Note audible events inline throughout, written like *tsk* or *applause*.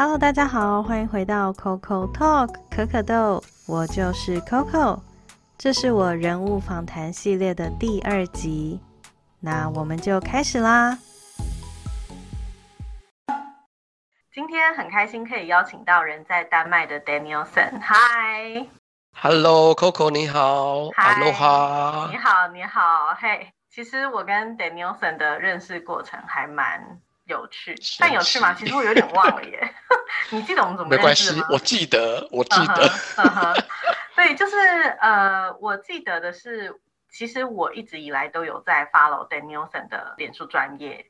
Hello，大家好，欢迎回到 Coco Talk 可可豆，我就是 Coco，这是我人物访谈系列的第二集，那我们就开始啦。今天很开心可以邀请到人在丹麦的 Danielson，嗨，Hello Coco，你好，Hello 你好，你好，嘿，其实我跟 Danielson 的认识过程还蛮。有趣，但有趣吗？其实我有点忘了耶。*laughs* *laughs* 你记得我们怎么认识吗？我记得，我记得。*laughs* 对，就是呃，我记得的是，其实我一直以来都有在 follow Danielson 的脸书专业。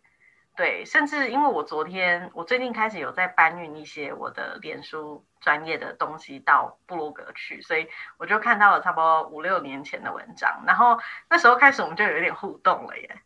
对，甚至因为我昨天，我最近开始有在搬运一些我的脸书专业的东西到布洛格去，所以我就看到了差不多五六年前的文章，然后那时候开始我们就有一点互动了耶，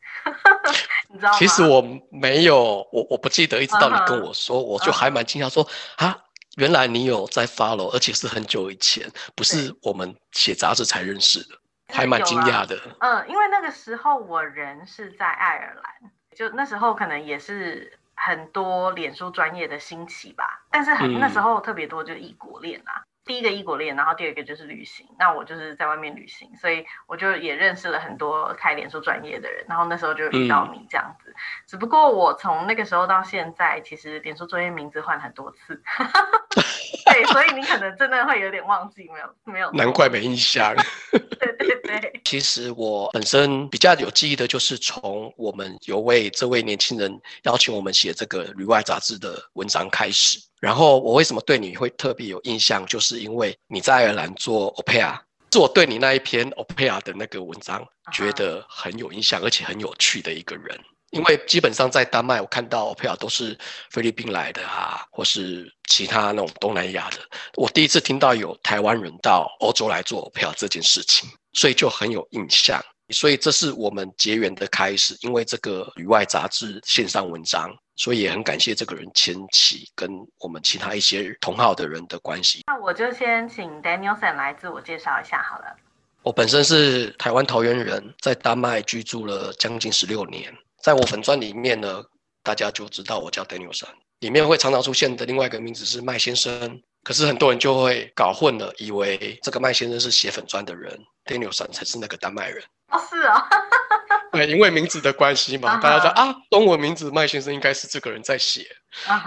*laughs* 你知道吗？其实我没有，我我不记得，一直到你跟我说，我就还蛮惊讶，说啊，原来你有在 follow，而且是很久以前，不是我们写杂志才认识的，还蛮惊讶的。嗯，因为那个时候我人是在爱尔兰。就那时候可能也是很多脸书专业的兴起吧，但是很那时候特别多就异国恋啊。第一个异国恋，然后第二个就是旅行。那我就是在外面旅行，所以我就也认识了很多开脸书专业的人。然后那时候就遇到你这样子。只不过我从那个时候到现在，其实脸书专业名字换很多次。*laughs* 对，所以你可能真的会有点忘记，没有没有。难怪没印象。*laughs* 对对对。其实我本身比较有记忆的，就是从我们有位这位年轻人邀请我们写这个旅外杂志的文章开始。然后我为什么对你会特别有印象，就是因为你在爱尔兰做 opera，是我对你那一篇 opera 的那个文章觉得很有印象，而且很有趣的一个人。因为基本上在丹麦，我看到 opera 都是菲律宾来的啊，或是其他那种东南亚的。我第一次听到有台湾人到欧洲来做 opera 这件事情，所以就很有印象。所以这是我们结缘的开始，因为这个旅外杂志线上文章。所以也很感谢这个人牵起跟我们其他一些同好的人的关系。那我就先请 Danielson 来自我介绍一下好了。我本身是台湾桃园人，在丹麦居住了将近十六年。在我粉砖里面呢，大家就知道我叫 Danielson。里面会常常出现的另外一个名字是麦先生，可是很多人就会搞混了，以为这个麦先生是写粉砖的人，Danielson 才是那个丹麦人。哦，是啊。*laughs* 对，因为名字的关系嘛，大家说啊，中文名字麦先生应该是这个人在写，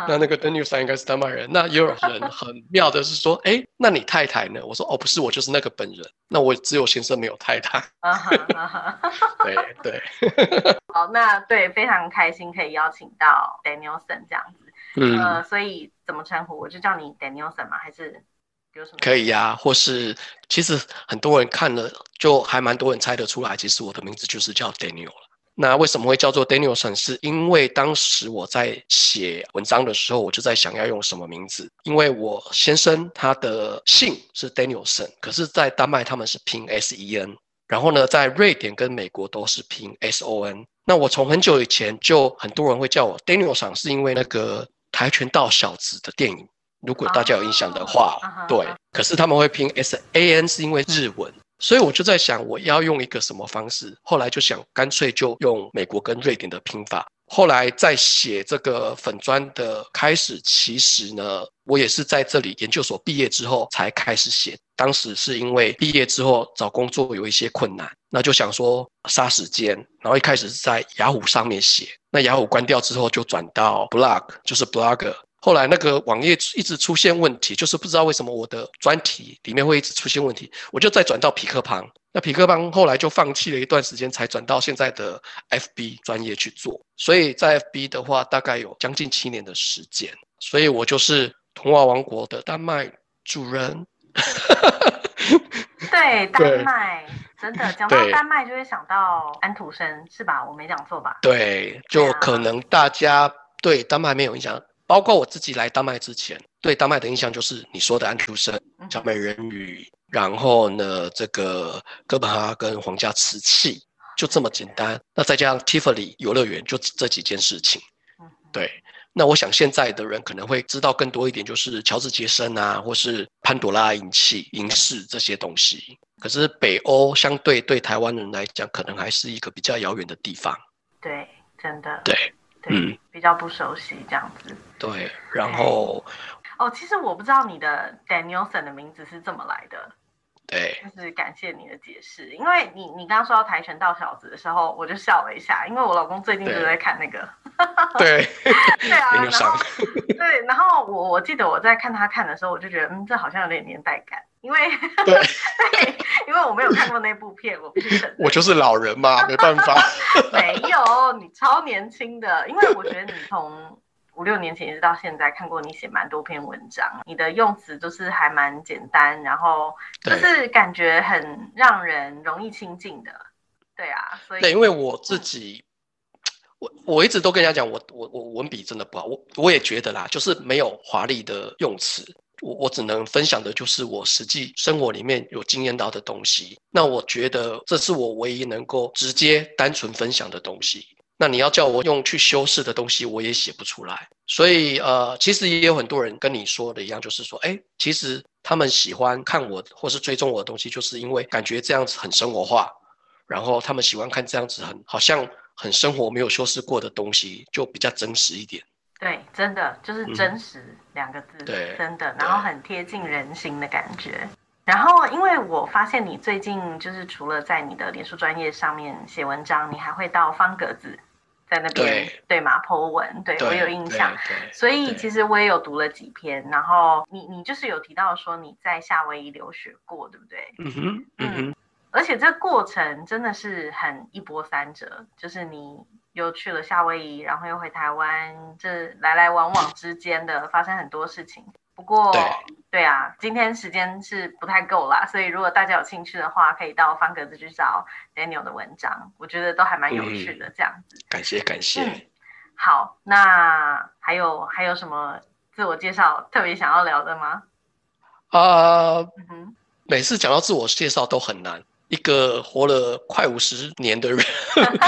那那个 Daniel 应该是丹麦人。那也有人 *laughs* 很妙的是说，哎，那你太太呢？我说哦，不是，我就是那个本人。那我只有先生没有太太。对 *laughs* 对。好，那对，非常开心可以邀请到 Danielson 这样子。嗯。呃，所以怎么称呼？我就叫你 Danielson 吗？还是？可以呀，或是其实很多人看了，就还蛮多人猜得出来，其实我的名字就是叫 Daniel 了。那为什么会叫做 Danielson？是因为当时我在写文章的时候，我就在想要用什么名字，因为我先生他的姓是 Danielson，可是，在丹麦他们是拼 S E N，然后呢，在瑞典跟美国都是拼 S O N。那我从很久以前就很多人会叫我 Danielson，是因为那个跆拳道小子的电影。如果大家有印象的话，对，可是他们会拼 S A N 是因为日文，所以我就在想我要用一个什么方式，后来就想干脆就用美国跟瑞典的拼法。后来在写这个粉砖的开始，其实呢，我也是在这里研究所毕业之后才开始写。当时是因为毕业之后找工作有一些困难，那就想说杀时间，然后一开始是在雅虎上面写，那雅虎关掉之后就转到 blog，就是 blogger。后来那个网页一直出现问题，就是不知道为什么我的专题里面会一直出现问题，我就再转到匹克邦。那匹克邦后来就放弃了一段时间，才转到现在的 FB 专业去做。所以在 FB 的话，大概有将近七年的时间。所以我就是童话王国的丹麦主人。*laughs* 对，丹麦真的讲到丹麦就会想到安徒生，是吧？我没讲错吧？对，就可能大家对丹麦没有印象。包括我自己来丹麦之前，对丹麦的印象就是你说的安徒生、小美人鱼，然后呢，这个哥本哈根皇家瓷器，就这么简单。那再加上 Tiffany 游乐园，就这几件事情。对。那我想现在的人可能会知道更多一点，就是乔治杰森啊，或是潘朵拉银器、银饰这些东西。可是北欧相对对台湾人来讲，可能还是一个比较遥远的地方。对，真的。对。嗯，比较不熟悉这样子。对，然后哦，其实我不知道你的 Danielson 的名字是这么来的。对，就是感谢你的解释，因为你你刚刚说到跆拳道小子的时候，我就笑了一下，因为我老公最近就在看那个。对，*laughs* 对啊，然后对，然后我我记得我在看他看的时候，我就觉得嗯，这好像有点年代感，因为 *laughs* 对，因为我没有看过那部片，我必须承认。我就是老人嘛，没办法。*laughs* 没有，你超年轻的，因为我觉得你从。五六年前一直到现在，看过你写蛮多篇文章，你的用词都是还蛮简单，然后就是感觉很让人容易亲近的。对啊，所以对，因为我自己，我我一直都跟人家讲，我我我文笔真的不好，我我也觉得啦，就是没有华丽的用词，我我只能分享的就是我实际生活里面有经验到的东西。那我觉得这是我唯一能够直接单纯分享的东西。那你要叫我用去修饰的东西，我也写不出来。所以呃，其实也有很多人跟你说的一样，就是说，哎，其实他们喜欢看我或是追踪我的东西，就是因为感觉这样子很生活化，然后他们喜欢看这样子很好像很生活没有修饰过的东西，就比较真实一点。对，真的就是真实两个字，对，真的，然后很贴近人心的感觉。然后，因为我发现你最近就是除了在你的脸书专业上面写文章，你还会到方格子。在那边对吗？Po 文，对我有印象，所以其实我也有读了几篇。然后你你就是有提到说你在夏威夷留学过，对不对？嗯哼，嗯哼。而且这过程真的是很一波三折，就是你又去了夏威夷，然后又回台湾，这来来往往之间的发生很多事情。不过，对啊，今天时间是不太够啦，所以如果大家有兴趣的话，可以到方格子去找 Daniel 的文章，我觉得都还蛮有趣的。这样子，感谢感谢。好，那还有还有什么自我介绍特别想要聊的吗？啊，每次讲到自我介绍都很难，一个活了快五十年的人，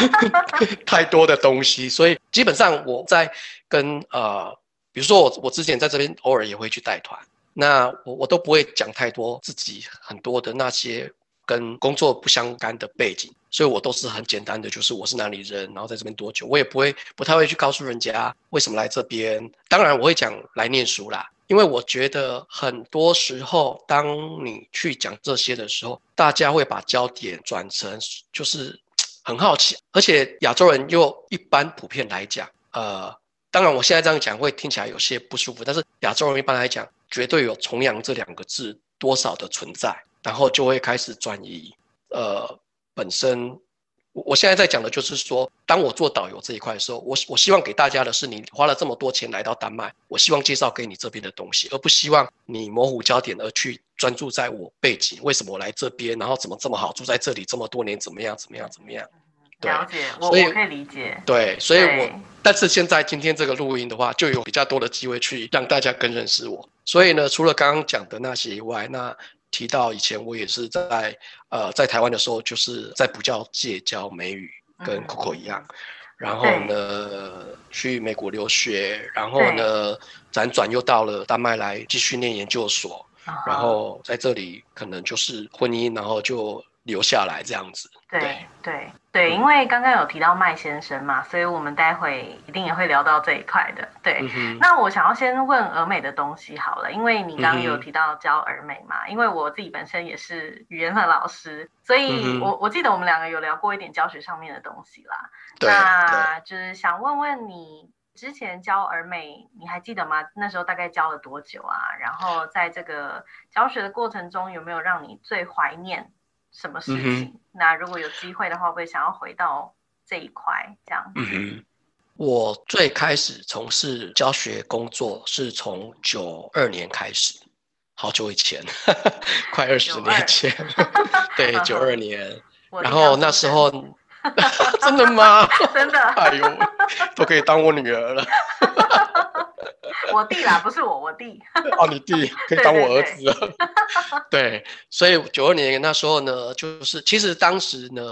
*laughs* 太多的东西，所以基本上我在跟呃。比如说我我之前在这边偶尔也会去带团，那我我都不会讲太多自己很多的那些跟工作不相干的背景，所以我都是很简单的，就是我是哪里人，然后在这边多久，我也不会不太会去告诉人家为什么来这边。当然我会讲来念书啦，因为我觉得很多时候当你去讲这些的时候，大家会把焦点转成就是 *tsk* 很好奇，而且亚洲人又一般普遍来讲，呃。当然，我现在这样讲会听起来有些不舒服，但是亚洲人一般来讲，绝对有崇洋这两个字多少的存在，然后就会开始转移。呃，本身我我现在在讲的就是说，当我做导游这一块的时候，我我希望给大家的是，你花了这么多钱来到丹麦，我希望介绍给你这边的东西，而不希望你模糊焦点而去专注在我背景，为什么我来这边，然后怎么这么好，住在这里这么多年，怎么样，怎么样，怎么样。了解，我我可以理解。对，所以我但是现在今天这个录音的话，就有比较多的机会去让大家更认识我。所以呢，除了刚刚讲的那些以外，那提到以前我也是在呃在台湾的时候，就是在补教界教美语，跟 Coco 一样。然后呢，去美国留学，然后呢辗转又到了丹麦来继续念研究所，然后在这里可能就是婚姻，然后就。留下来这样子，对对对，因为刚刚有提到麦先生嘛，所以我们待会一定也会聊到这一块的。对，那我想要先问俄美的东西好了，因为你刚刚有提到教俄美嘛，因为我自己本身也是语言的老师，所以我我记得我们两个有聊过一点教学上面的东西啦。那就是想问问你之前教俄美，你还记得吗？那时候大概教了多久啊？然后在这个教学的过程中，有没有让你最怀念？什么事情？那如果有机会的话，会想要回到这一块这样。我最开始从事教学工作是从九二年开始，好久以前，*laughs* 快二十年前。*laughs* 对，*laughs* 九二年。然后那时候，真的吗？真的。哎呦，都可以当我女儿了。我弟啦，不是我，我弟。哦，你弟可以当我儿子了。对，所以九二年那时候呢，就是其实当时呢，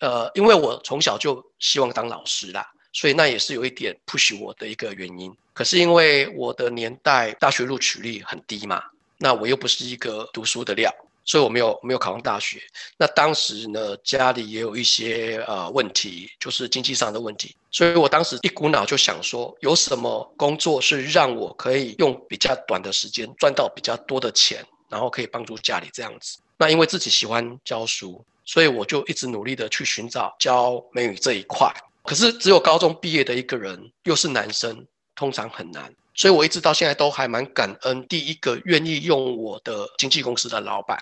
呃，因为我从小就希望当老师啦，所以那也是有一点 push 我的一个原因。可是因为我的年代大学录取率很低嘛，那我又不是一个读书的料，所以我没有没有考上大学。那当时呢，家里也有一些呃问题，就是经济上的问题，所以我当时一股脑就想说，有什么工作是让我可以用比较短的时间赚到比较多的钱，然后可以帮助家里这样子。那因为自己喜欢教书，所以我就一直努力的去寻找教美语这一块。可是只有高中毕业的一个人，又是男生，通常很难。所以我一直到现在都还蛮感恩第一个愿意用我的经纪公司的老板，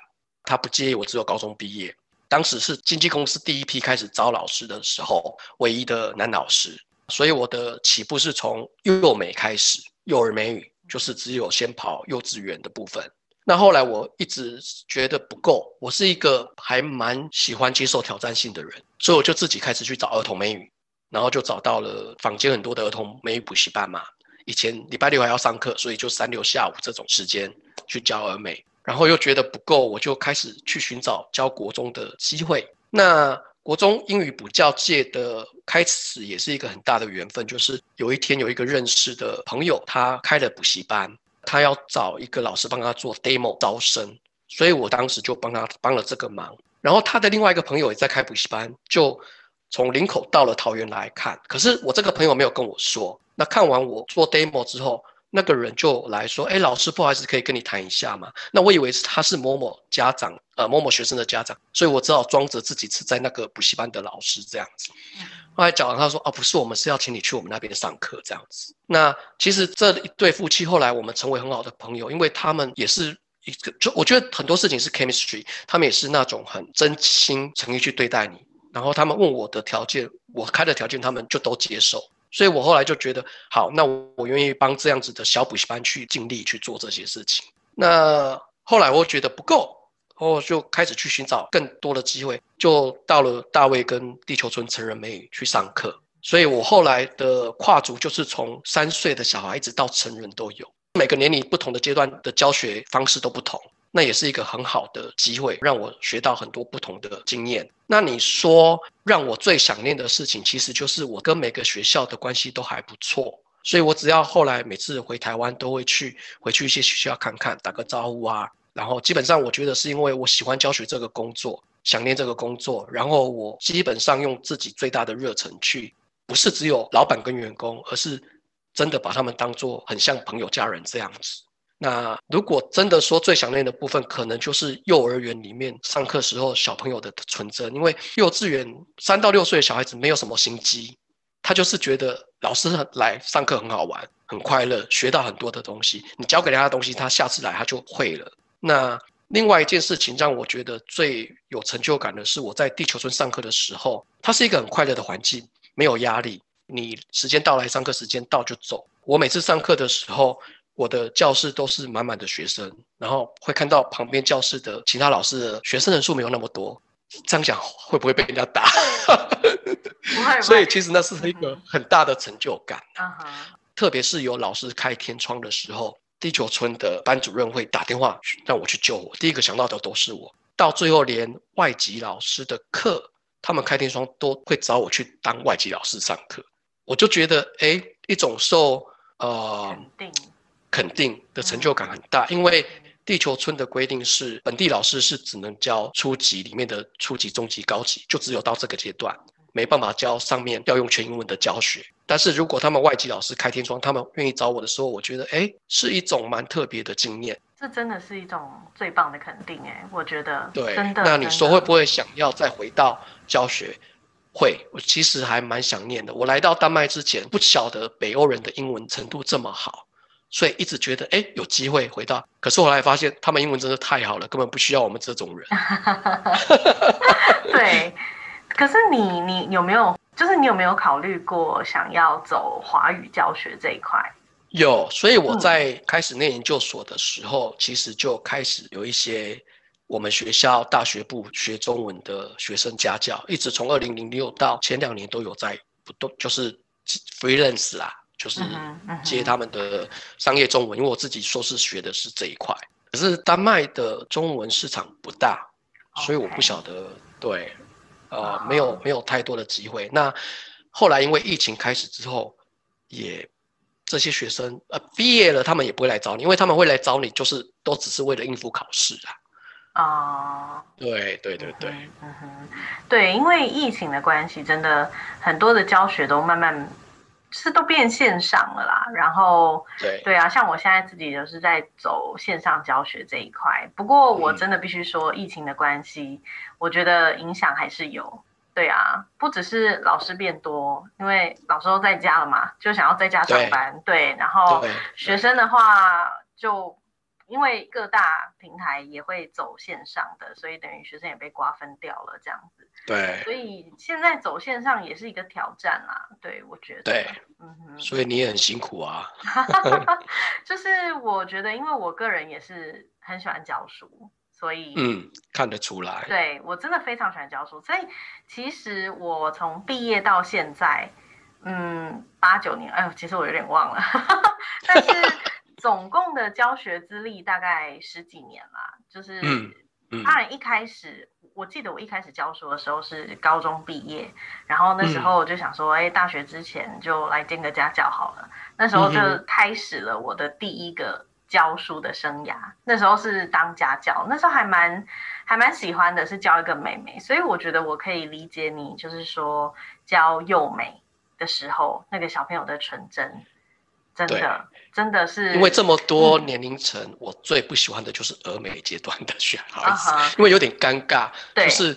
他不介意我只有高中毕业。当时是经纪公司第一批开始招老师的时候，唯一的男老师。所以我的起步是从幼美开始，幼儿美语就是只有先跑幼稚园的部分。那后来我一直觉得不够，我是一个还蛮喜欢接受挑战性的人，所以我就自己开始去找儿童美语。然后就找到了坊间很多的儿童美语补习班嘛。以前礼拜六还要上课，所以就三六下午这种时间去教儿美。然后又觉得不够，我就开始去寻找教国中的机会。那国中英语补教界的开始也是一个很大的缘分，就是有一天有一个认识的朋友，他开了补习班，他要找一个老师帮他做 demo 招生，所以我当时就帮他帮了这个忙。然后他的另外一个朋友也在开补习班，就。从林口到了桃园来看，可是我这个朋友没有跟我说。那看完我做 demo 之后，那个人就来说：“哎，老师，不好意思，可以跟你谈一下吗？”那我以为是他是某某家长，呃，某某学生的家长，所以我只好装着自己是在那个补习班的老师这样子。后来讲完，他说：“哦，不是，我们是要请你去我们那边上课这样子。”那其实这一对夫妻后来我们成为很好的朋友，因为他们也是一个，就我觉得很多事情是 chemistry，他们也是那种很真心诚意去对待你。然后他们问我的条件，我开的条件他们就都接受，所以我后来就觉得好，那我愿意帮这样子的小补习班去尽力去做这些事情。那后来我觉得不够，我就开始去寻找更多的机会，就到了大卫跟地球村成人美语去上课。所以我后来的跨足就是从三岁的小孩一直到成人都有，每个年龄不同的阶段的教学方式都不同。那也是一个很好的机会，让我学到很多不同的经验。那你说让我最想念的事情，其实就是我跟每个学校的关系都还不错，所以我只要后来每次回台湾都会去回去一些学校看看，打个招呼啊。然后基本上我觉得是因为我喜欢教学这个工作，想念这个工作，然后我基本上用自己最大的热忱去，不是只有老板跟员工，而是真的把他们当做很像朋友家人这样子。那如果真的说最想念的部分，可能就是幼儿园里面上课时候小朋友的纯真，因为幼稚园三到六岁的小孩子没有什么心机，他就是觉得老师来上课很好玩、很快乐，学到很多的东西。你教给他的东西，他下次来他就会了。那另外一件事情让我觉得最有成就感的是，我在地球村上课的时候，它是一个很快乐的环境，没有压力。你时间到来上课时间到就走。我每次上课的时候。我的教室都是满满的学生，然后会看到旁边教室的其他老师的学生人数没有那么多，这样讲会不会被人家打？*laughs* 所以其实那是一个很大的成就感。特别是有老师开天窗的时候，地球村的班主任会打电话让我去救我，第一个想到的都是我。到最后连外籍老师的课，他们开天窗都会找我去当外籍老师上课，我就觉得哎，一种受呃。肯定的成就感很大，因为地球村的规定是本地老师是只能教初级里面的初级、中级、高级，就只有到这个阶段，没办法教上面要用全英文的教学。但是如果他们外籍老师开天窗，他们愿意找我的时候，我觉得哎，是一种蛮特别的经验。这真的是一种最棒的肯定哎，我觉得对，真的。那你说会不会想要再回到教学？会，我其实还蛮想念的。我来到丹麦之前，不晓得北欧人的英文程度这么好。所以一直觉得，哎，有机会回到，可是后来发现他们英文真的太好了，根本不需要我们这种人。*laughs* 对，可是你你有没有，就是你有没有考虑过想要走华语教学这一块？有，所以我在开始念研究所的时候，其实就开始有一些我们学校大学部学中文的学生家教，一直从二零零六到前两年都有在不动，就是 freelance 啦。就是接他们的商业中文，因为我自己硕士学的是这一块，可是丹麦的中文市场不大，所以我不晓得，对，呃，没有没有太多的机会。那后来因为疫情开始之后，也这些学生呃毕业了，他们也不会来找你，因为他们会来找你，就是都只是为了应付考试啊。啊，对对对对，嗯哼，对，因为疫情的关系，真的很多的教学都慢慢是都变线上了啦。然后，对对啊，像我现在自己就是在走线上教学这一块。不过，我真的必须说，疫情的关系，我觉得影响还是有。对啊，不只是老师变多，因为老师都在家了嘛，就想要在家上班。对，然后学生的话就。因为各大平台也会走线上的，所以等于学生也被瓜分掉了这样子。对。所以现在走线上也是一个挑战啦。对，我觉得。对。嗯哼。所以你也很辛苦啊。*laughs* *laughs* 就是我觉得，因为我个人也是很喜欢教书，所以嗯，看得出来。对我真的非常喜欢教书，所以其实我从毕业到现在，嗯，八九年，哎呦，其实我有点忘了，*laughs* 但是。总共的教学资历大概十几年啦，就是，当然一开始我记得我一开始教书的时候是高中毕业，然后那时候我就想说，哎，大学之前就来兼个家教好了。那时候就开始了我的第一个教书的生涯。那时候是当家教，那时候还蛮还蛮喜欢的，是教一个妹妹，所以我觉得我可以理解你，就是说教幼美的时候那个小朋友的纯真。真的，真的是因为这么多年龄层，我最不喜欢的就是峨眉阶段的小孩子，因为有点尴尬。就是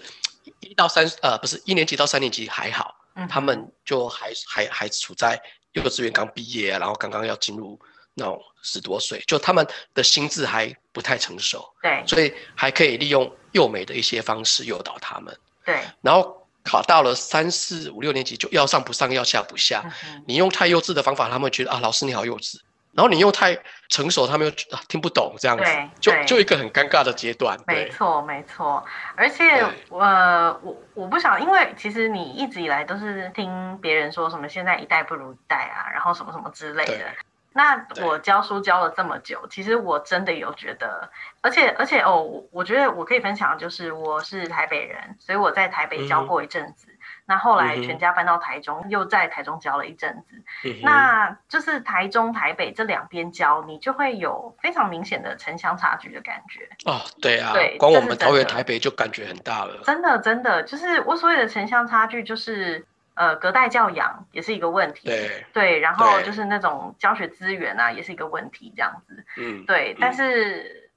一到三呃，不是一年级到三年级还好，他们就还还还处在幼稚园刚毕业，然后刚刚要进入那种十多岁，就他们的心智还不太成熟。对，所以还可以利用幼美的一些方式诱导他们。对，然后。考到了三四五六年级就要上不上要下不下，你用太幼稚的方法，他们觉得啊老师你好幼稚，然后你又太成熟，他们又听不懂这样子，就就一个很尴尬的阶段。没错没错，而且呃我我不想，因为其实你一直以来都是听别人说什么现在一代不如一代啊，然后什么什么之类的。那我教书教了这么久，其实我真的有觉得，而且而且哦，我觉得我可以分享，就是我是台北人，所以我在台北教过一阵子。那后来全家搬到台中，又在台中教了一阵子。那就是台中、台北这两边教，你就会有非常明显的城乡差距的感觉。哦，对啊，对，光我们桃园、台北就感觉很大了。真的，真的，就是我所谓的城乡差距，就是。呃，隔代教养也是一个问题，对对，然后就是那种教学资源啊，也是一个问题，这样子，嗯，对，但是，嗯，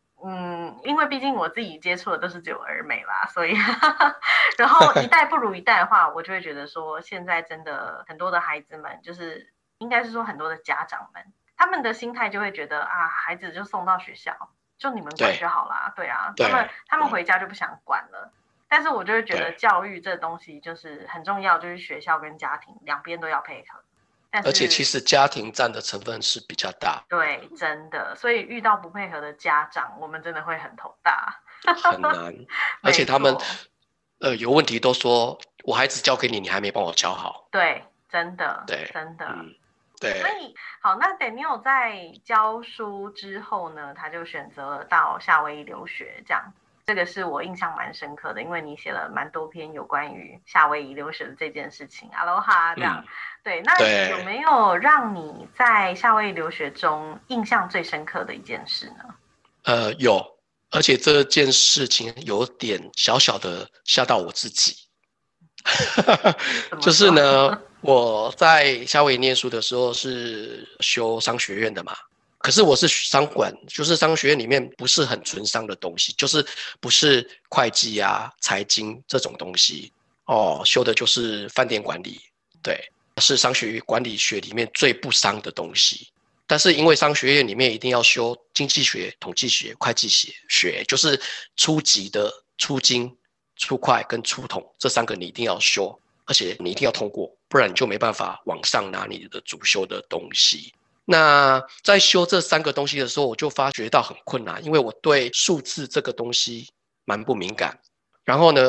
因为毕竟我自己接触的都是只有儿美啦，所以，*laughs* 然后一代不如一代的话，我就会觉得说，现在真的很多的孩子们，就是应该是说很多的家长们，他们的心态就会觉得啊，孩子就送到学校，就你们管就好啦，对啊，他们他们回家就不想管了。但是我就会觉得教育这东西就是很重要，就是学校跟家庭两边都要配合。而且其实家庭占的成分是比较大。对，真的。所以遇到不配合的家长，我们真的会很头大。很难。*laughs* 而且他们呃有问题都说我孩子交给你，你还没帮我教好。对，真的。对，真的。对。所以好，那 Daniel 在教书之后呢，他就选择了到夏威夷留学，这样。这个是我印象蛮深刻的，因为你写了蛮多篇有关于夏威夷留学的这件事情。阿罗哈，这样对，那有没有让你在夏威夷留学中印象最深刻的一件事呢？呃，有，而且这件事情有点小小的吓到我自己。*laughs* 就是呢，我在夏威夷念书的时候是修商学院的嘛。可是我是商管，就是商学院里面不是很纯商的东西，就是不是会计啊、财经这种东西哦，修的就是饭店管理，对，是商学院管理学里面最不商的东西。但是因为商学院里面一定要修经济学、统计学、会计学，学就是初级的初经、初会跟初统这三个你一定要修，而且你一定要通过，不然你就没办法往上拿你的主修的东西。那在修这三个东西的时候，我就发觉到很困难，因为我对数字这个东西蛮不敏感。然后呢，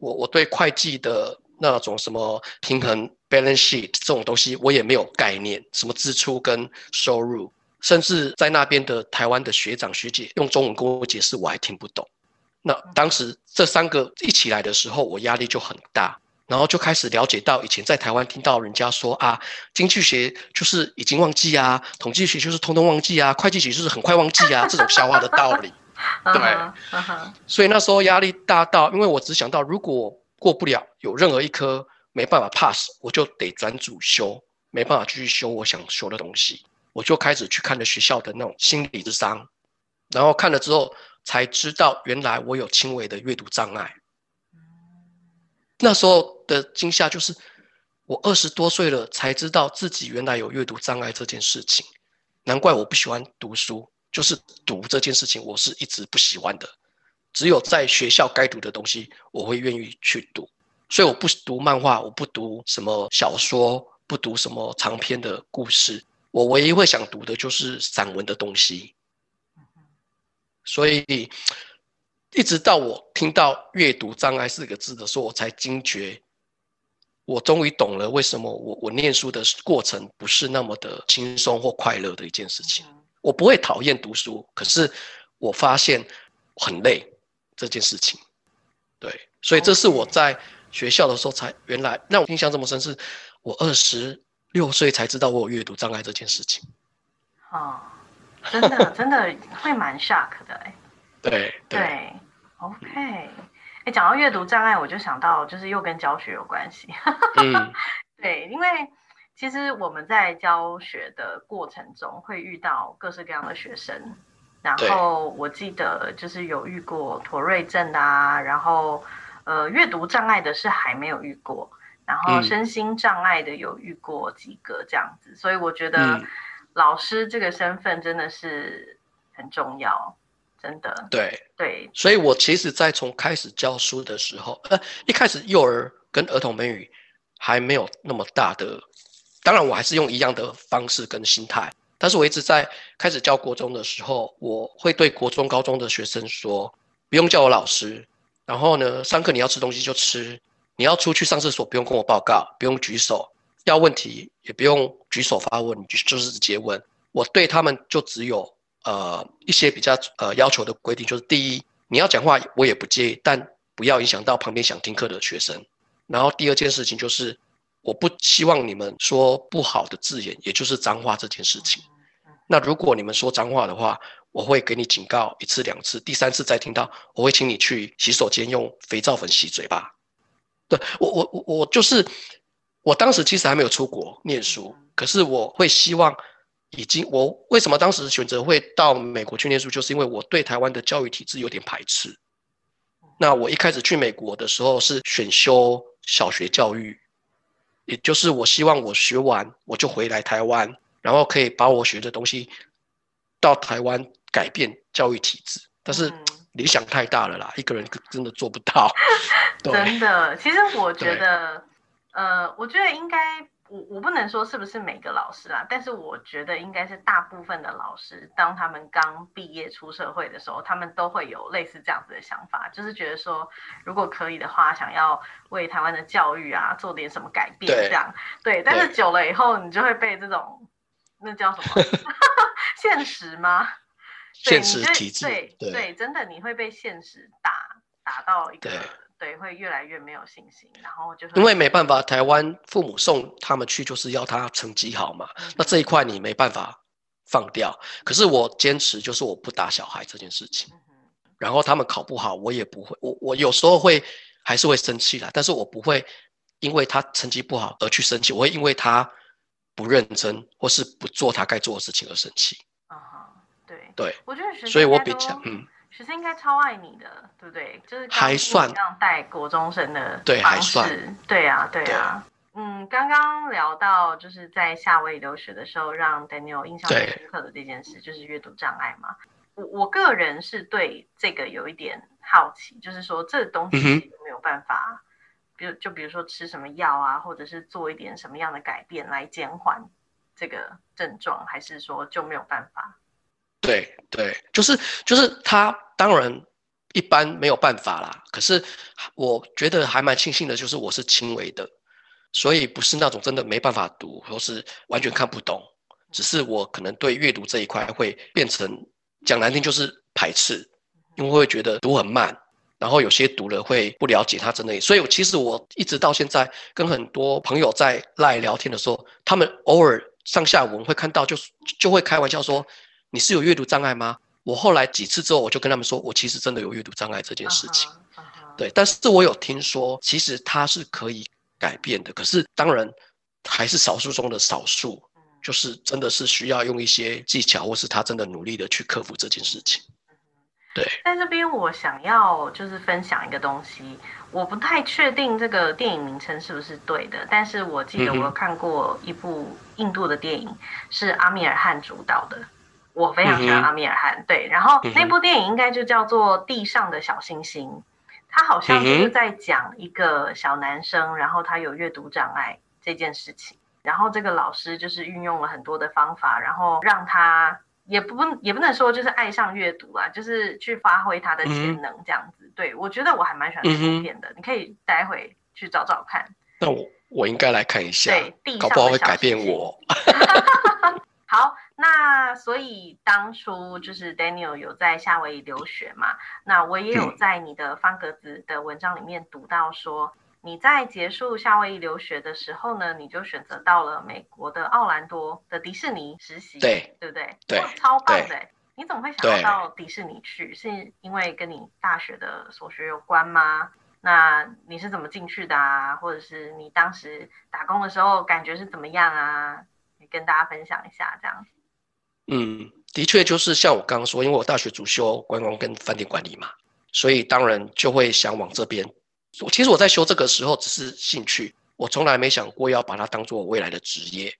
我我对会计的那种什么平衡 （balance sheet） 这种东西，我也没有概念。什么支出跟收入，甚至在那边的台湾的学长学姐用中文跟我解释，我还听不懂。那当时这三个一起来的时候，我压力就很大。然后就开始了解到，以前在台湾听到人家说啊，经济学就是已经忘记啊，统计学就是通通忘记啊，会计学就是很快忘记啊，*laughs* 这种笑话的道理。*laughs* 对，所以那时候压力大到，因为我只想到，如果过不了有任何一科没办法 pass，我就得转主修，没办法继续修我想修的东西，我就开始去看了学校的那种心理智商，然后看了之后才知道，原来我有轻微的阅读障碍。那时候的惊吓就是，我二十多岁了才知道自己原来有阅读障碍这件事情，难怪我不喜欢读书，就是读这件事情我是一直不喜欢的，只有在学校该读的东西我会愿意去读，所以我不读漫画，我不读什么小说，不读什么长篇的故事，我唯一会想读的就是散文的东西，所以。一直到我听到“阅读障碍”四个字的时候，我才惊觉，我终于懂了为什么我我念书的过程不是那么的轻松或快乐的一件事情。我不会讨厌读书，可是我发现很累这件事情。对，所以这是我在学校的时候才原来让我印象这么深，是我二十六岁才知道我有阅读障碍这件事情。哦，真的真的会蛮 shock 的哎。对 *laughs* 对。OK，哎，讲到阅读障碍，我就想到就是又跟教学有关系。嗯，*laughs* 对，因为其实我们在教学的过程中会遇到各式各样的学生，然后我记得就是有遇过妥瑞症啊，然后呃阅读障碍的是还没有遇过，然后身心障碍的有遇过几个这样子，所以我觉得老师这个身份真的是很重要。真的，对。对，所以我其实，在从开始教书的时候，呃，一开始幼儿跟儿童美语还没有那么大的，当然我还是用一样的方式跟心态，但是我一直在开始教国中的时候，我会对国中、高中的学生说，不用叫我老师，然后呢，上课你要吃东西就吃，你要出去上厕所不用跟我报告，不用举手，要问题也不用举手发问，你就就是直接问，我对他们就只有。呃，一些比较呃要求的规定就是：第一，你要讲话我也不介意，但不要影响到旁边想听课的学生。然后第二件事情就是，我不希望你们说不好的字眼，也就是脏话这件事情。那如果你们说脏话的话，我会给你警告一次两次，第三次再听到，我会请你去洗手间用肥皂粉洗嘴巴。对我我我我就是，我当时其实还没有出国念书，可是我会希望。已经，我为什么当时选择会到美国去念书，就是因为我对台湾的教育体制有点排斥。那我一开始去美国的时候是选修小学教育，也就是我希望我学完我就回来台湾，然后可以把我学的东西到台湾改变教育体制。但是理想太大了啦，一个人真的做不到。*laughs* 真的，其实我觉得，呃，我觉得应该。我我不能说是不是每个老师啊，但是我觉得应该是大部分的老师，当他们刚毕业出社会的时候，他们都会有类似这样子的想法，就是觉得说，如果可以的话，想要为台湾的教育啊做点什么改变，这样对。但是久了以后，你就会被这种那叫什么 *laughs* 现实吗？现实体制，对对，真的你会被现实打打到一个。对，会越来越没有信心，然后就因为没办法，台湾父母送他们去就是要他成绩好嘛，那这一块你没办法放掉。可是我坚持就是我不打小孩这件事情，然后他们考不好，我也不会，我我有时候会还是会生气啦，但是我不会因为他成绩不好而去生气，我会因为他不认真或是不做他该做的事情而生气。啊哈，对对，我觉得所以我比较嗯。学生应该超爱你的，对不对？就是还算这样带国中生的对，还算对啊，对啊。嗯，刚刚聊到就是在夏威夷留学的时候，让 Daniel 印象最深刻的这件事，就是阅读障碍嘛。我我个人是对这个有一点好奇，就是说这东西有没有办法，比如就比如说吃什么药啊，或者是做一点什么样的改变来减缓这个症状，还是说就没有办法？对对，就是就是他。当然，一般没有办法啦。可是我觉得还蛮庆幸的，就是我是轻微的，所以不是那种真的没办法读，或是完全看不懂。只是我可能对阅读这一块会变成讲难听就是排斥，因为会觉得读很慢，然后有些读了会不了解他真的。所以其实我一直到现在跟很多朋友在赖聊天的时候，他们偶尔上下文会看到，就就会开玩笑说：“你是有阅读障碍吗？”我后来几次之后，我就跟他们说，我其实真的有阅读障碍这件事情。对，但是我有听说，其实它是可以改变的。可是当然还是少数中的少数，嗯就是真的是需要用一些技巧，或是他真的努力的去克服这件事情。对，在这边我想要就是分享一个东西，我不太确定这个电影名称是不是对的，但是我记得我有看过一部印度的电影，是阿米尔汗主导的，我非常喜欢阿米尔汗。对，然后那部电影应该就叫做《地上的小星星》，他好像就是在讲一个小男生，然后他有阅读障碍这件事情，然后这个老师就是运用了很多的方法，然后让他。也不也不能说就是爱上阅读啊，就是去发挥他的潜能这样子。对我觉得我还蛮喜欢这部片的，你可以待会去找找看。那我我应该来看一下对，地搞不好会改变我。*laughs* *laughs* 好，那所以当初就是 Daniel 有在夏威夷留学嘛，那我也有嗯在你的方格子的文章里面读到说，你在结束夏威夷留学的时候呢，你就选择到了美国的奥兰多的迪士尼实习，对对不对？对哇超棒的欸。你怎么会想要到迪士尼去？是因为跟你大学的所学有关吗？那你是怎么进去的啊？或者是你当时打工的时候感觉是怎么样啊？你跟大家分享一下，这样。嗯，的确就是像我刚刚说，因为我大学主修观光跟饭店管理嘛，所以当然就会想往这边。我其实我在修这个时候只是兴趣，我从来没想过要把它当做我未来的职业。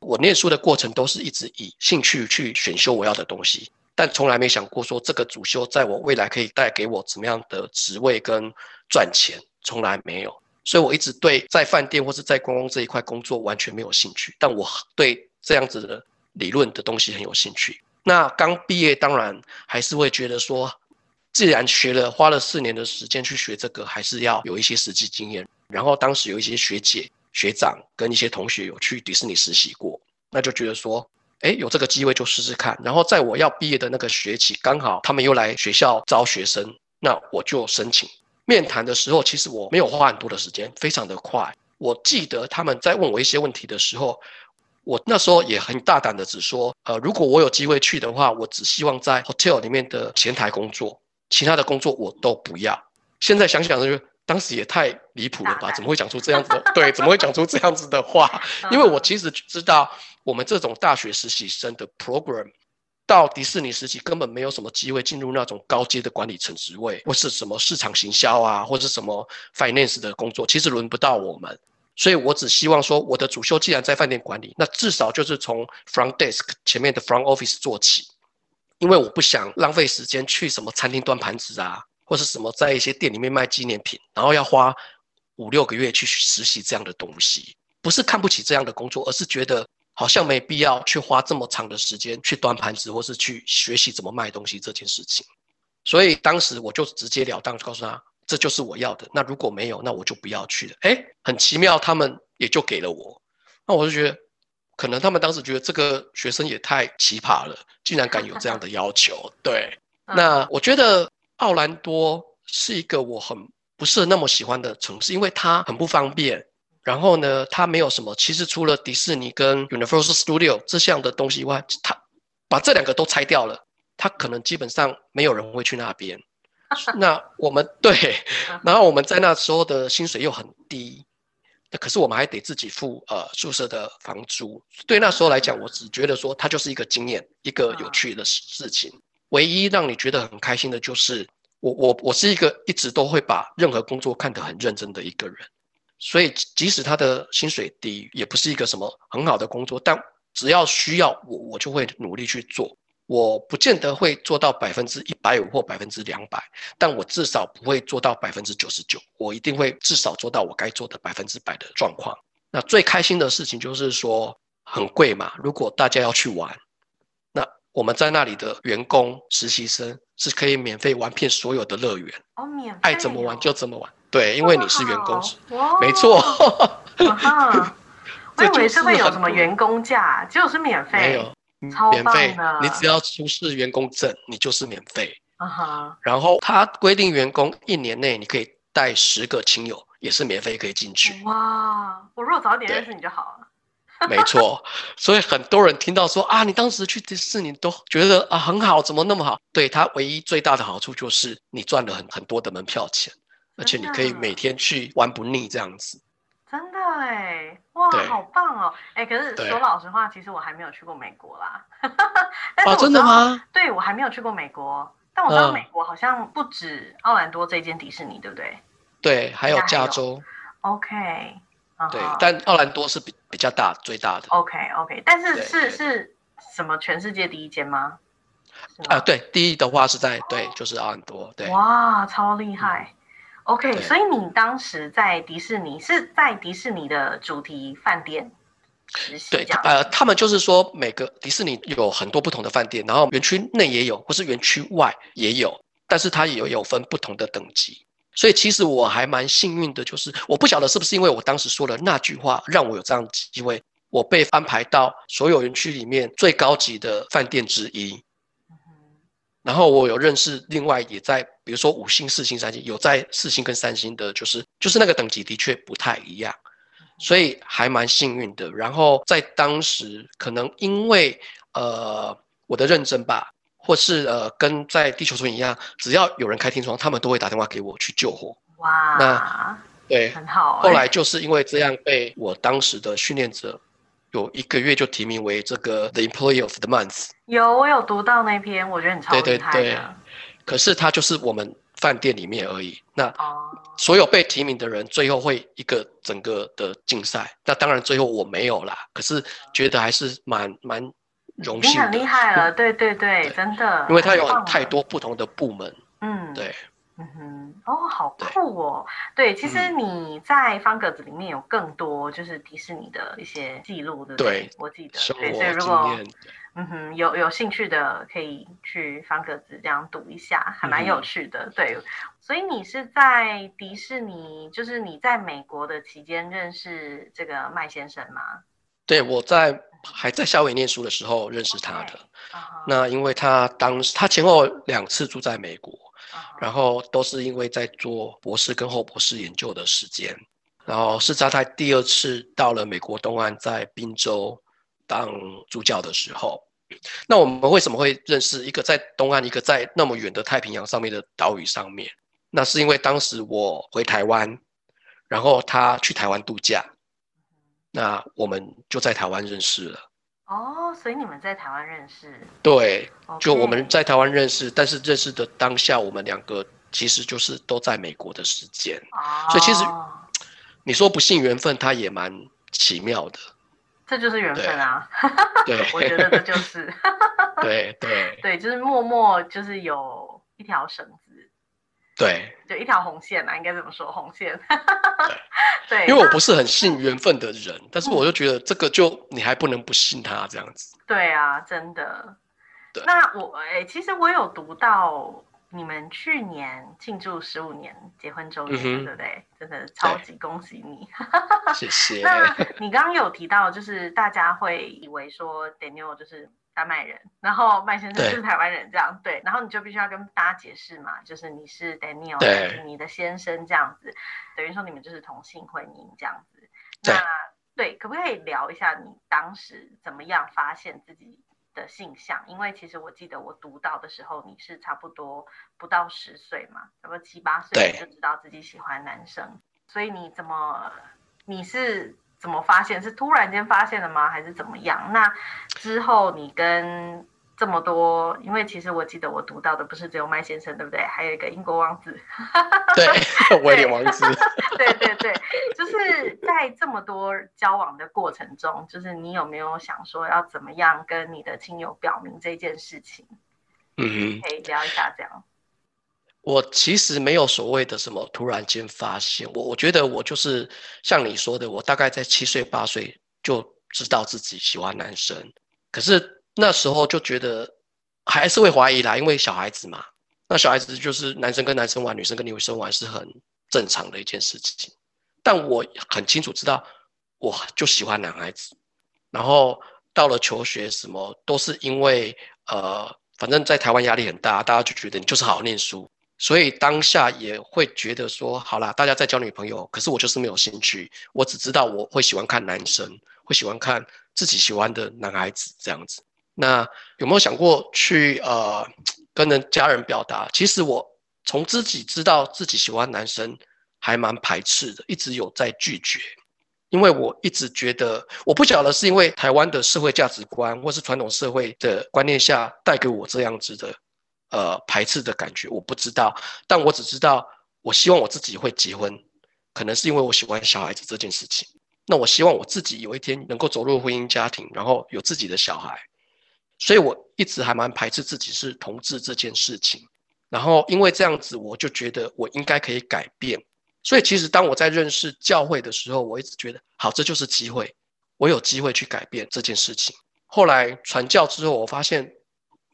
我念书的过程都是一直以兴趣去选修我要的东西，但从来没想过说这个主修在我未来可以带给我怎么样的职位跟赚钱，从来没有。所以我一直对在饭店或是在观光这一块工作完全没有兴趣，但我对这样子的理论的东西很有兴趣。那刚毕业，当然还是会觉得说，既然学了花了四年的时间去学这个，还是要有一些实际经验。然后当时有一些学姐、学长跟一些同学有去迪士尼实习过，那就觉得说，哎，有这个机会就试试看。然后在我要毕业的那个学期，刚好他们又来学校招学生，那我就申请。面谈的时候，其实我没有花很多的时间，非常的快。我记得他们在问我一些问题的时候，我那时候也很大胆的只说，呃，如果我有机会去的话，我只希望在 hotel 里面的前台工作，其他的工作我都不要。现在想想就当时也太离谱了吧？怎么会讲出这样子的？对，怎么会讲出这样子的话？因为我其实知道，我们这种大学实习生的 program 到迪士尼实习根本没有什么机会进入那种高阶的管理层职位，或是什么市场行销啊，或是什么 finance 的工作，其实轮不到我们。所以我只希望说，我的主修既然在饭店管理，那至少就是从 front desk 前面的 front office 做起，因为我不想浪费时间去什么餐厅端盘子啊，或是什么在一些店里面卖纪念品，然后要花五六个月去实习这样的东西。不是看不起这样的工作，而是觉得好像没必要去花这么长的时间去端盘子，或是去学习怎么卖东西这件事情。所以当时我就直截了当就告诉他，这就是我要的。那如果没有，那我就不要去了。哎，很奇妙，他们也就给了我。那我就觉得，可能他们当时觉得这个学生也太奇葩了，竟然敢有这样的要求。*laughs* 对，嗯那我觉得奥兰多是一个我很不是那么喜欢的城市，因为它很不方便。然后呢，它没有什么，其实除了迪士尼跟 Universal Studio 这项的东西以外，它把这两个都拆掉了，它可能基本上没有人会去那边。*laughs* 那我们对，然后我们在那时候的薪水又很低，那可是我们还得自己付呃宿舍的房租。对那时候来讲，我只觉得说它就是一个经验，一个有趣的事情。唯一让你觉得很开心的就是，我我我是一个一直都会把任何工作看得很认真的一个人，所以即使他的薪水低，也不是一个什么很好的工作，但只要需要我，我就会努力去做。我不见得会做到百分之一百五或百分之两百，但我至少不会做到百分之九十九，我一定会至少做到我该做的百分之百的状况。那最开心的事情就是说，很贵嘛，如果大家要去玩，那我们在那里的员工、实习生是可以免费玩遍所有的乐园，哦，免费爱怎么玩哦就怎么玩。对，因为你是员工，哇没错。我以为是会有什么员工价，结果是免费。免费，你只要出示员工证，你就是免费。啊哈，然后他规定员工一年内你可以带十个亲友，也是免费可以进去。哇！我如果早点认识你就好了。没错，所以很多人听到说啊，你当时去迪士尼都觉得啊很好，怎么那么好？对它唯一最大的好处就是你赚了很很多的门票钱，而且你可以每天去玩不腻这样子。真的哎，哇，好棒哦！哎，可是说老实话，其实我还没有去过美国啦。*laughs* 哦，真的吗？对，我还没有去过美国，但我知道美国好像不止奥兰多这间迪士尼，对不对？对，还有加州。OK。对，但奥兰多是比比较大，最大的。OK OK，但是是是什么全世界第一间吗？啊，对，第一的话是在对，就是奥兰多。对，哇，超厉害。OK，所以你当时在迪士尼是在迪士尼的主题饭店实习？对，呃，他们就是说每个迪士尼有很多不同的饭店，然后园区内也有，或是园区外也有，但是它也有分不同的等级。所以其实我还蛮幸运的，就是我不晓得是不是因为我当时说了那句话，让我有这样的机会，我被安排到所有园区里面最高级的饭店之一。然后我有认识另外也在，比如说五星、四星、三星，有在四星跟三星的，就是就是那个等级的确不太一样，所以还蛮幸运的。然后在当时可能因为呃我的认真吧。或是呃，跟在地球村一样，只要有人开天窗，他们都会打电话给我去救火。哇，那对，很好。后来就是因为这样，被我当时的训练者有一个月就提名为这个 The Employee of the Month。有，我有读到那篇，我觉得很超厉害的。可是他就是我们饭店里面而已。那所有被提名的人，最后会一个整个的竞赛。那当然最后我没有啦，可是觉得还是蛮蛮。荣幸，很厉害了，对对对，真的，因为它有太多不同的部门，嗯，对，嗯哼，哦，好酷哦，对，其实你在方格子里面有更多就是迪士尼的一些记录，对不对？我记得，对，所以如果嗯哼有有兴趣的可以去方格子这样读一下，还蛮有趣的，对。所以你是在迪士尼，就是你在美国的期间认识这个麦先生吗？对，我在。还在夏威夷念书的时候认识他的，那因为他当时他前后两次住在美国，然后都是因为在做博士跟后博士研究的时间，然后是在他第二次到了美国东岸，在宾州当助教的时候，那我们为什么会认识一个在东岸，一个在那么远的太平洋上面的岛屿上面？那是因为当时我回台湾，然后他去台湾度假。那我们就在台湾认识了。哦，所以你们在台湾认识？对，就我们在台湾认识，但是认识的当下，我们两个其实就是都在美国的时间。哦，所以其实你说不信缘分，它也蛮奇妙的。这就是缘分啊！对，*laughs* 我觉得这就是。*laughs* 对对对，就是默默就是有一条绳子。对，就一条红线啊，应该怎么说？红线。*laughs* 对，因为我不是很信缘分的人，但是我就觉得这个就你还不能不信他这样子。对啊，真的。对。那我哎，其实我有读到你们去年庆祝十五年结婚周年，对不对？真的超级恭喜你！谢谢。那你刚刚有提到，就是大家会以为说 Daniel 就是。丹麦人，然后麦先生是台湾人，这样对，然后你就必须要跟大家解释嘛，就是你是 Daniel，是你的先生这样子，等于说你们就是同性婚姻这样子。那对，可不可以聊一下你当时怎么样发现自己的性向？因为其实我记得我读到的时候，你是差不多不到十岁嘛，差不多七八岁就知道自己喜欢男生，所以你怎么你是？怎么发现？是突然间发现的吗？还是怎么样？那之后你跟这么多，因为其实我记得我读到的不是只有麦先生，对不对？还有一个英国王子，*laughs* 对，威廉王子，对对对，就是在这么多交往的过程中，就是你有没有想说要怎么样跟你的亲友表明这件事情？嗯，可以聊一下这样。我其实没有所谓的什么突然间发现，我我觉得我就是像你说的，我大概在七岁八岁就知道自己喜欢男生，可是那时候就觉得还是会怀疑啦，因为小孩子嘛，那小孩子就是男生跟男生玩，女生跟女生玩是很正常的一件事情，但我很清楚知道，我就喜欢男孩子，然后到了求学什么都是因为呃，反正在台湾压力很大，大家就觉得你就是好好念书。所以当下也会觉得说，好啦，大家在交女朋友，可是我就是没有兴趣，我只知道我会喜欢看男生，会喜欢看自己喜欢的男孩子这样子。那有没有想过去呃跟人家人表达？其实我从自己知道自己喜欢男生，还蛮排斥的，一直有在拒绝，因为我一直觉得，我不晓得是因为台湾的社会价值观，或是传统社会的观念下带给我这样子的呃排斥的感觉，我不知道，但我只知道，我希望我自己会结婚，可能是因为我喜欢小孩子这件事情。那我希望我自己有一天能够走入婚姻家庭，然后有自己的小孩。所以我一直还蛮排斥自己是同志这件事情，然后因为这样子，我就觉得我应该可以改变。所以其实当我在认识教会的时候，我一直觉得好，这就是机会，我有机会去改变这件事情。后来传教之后，我发现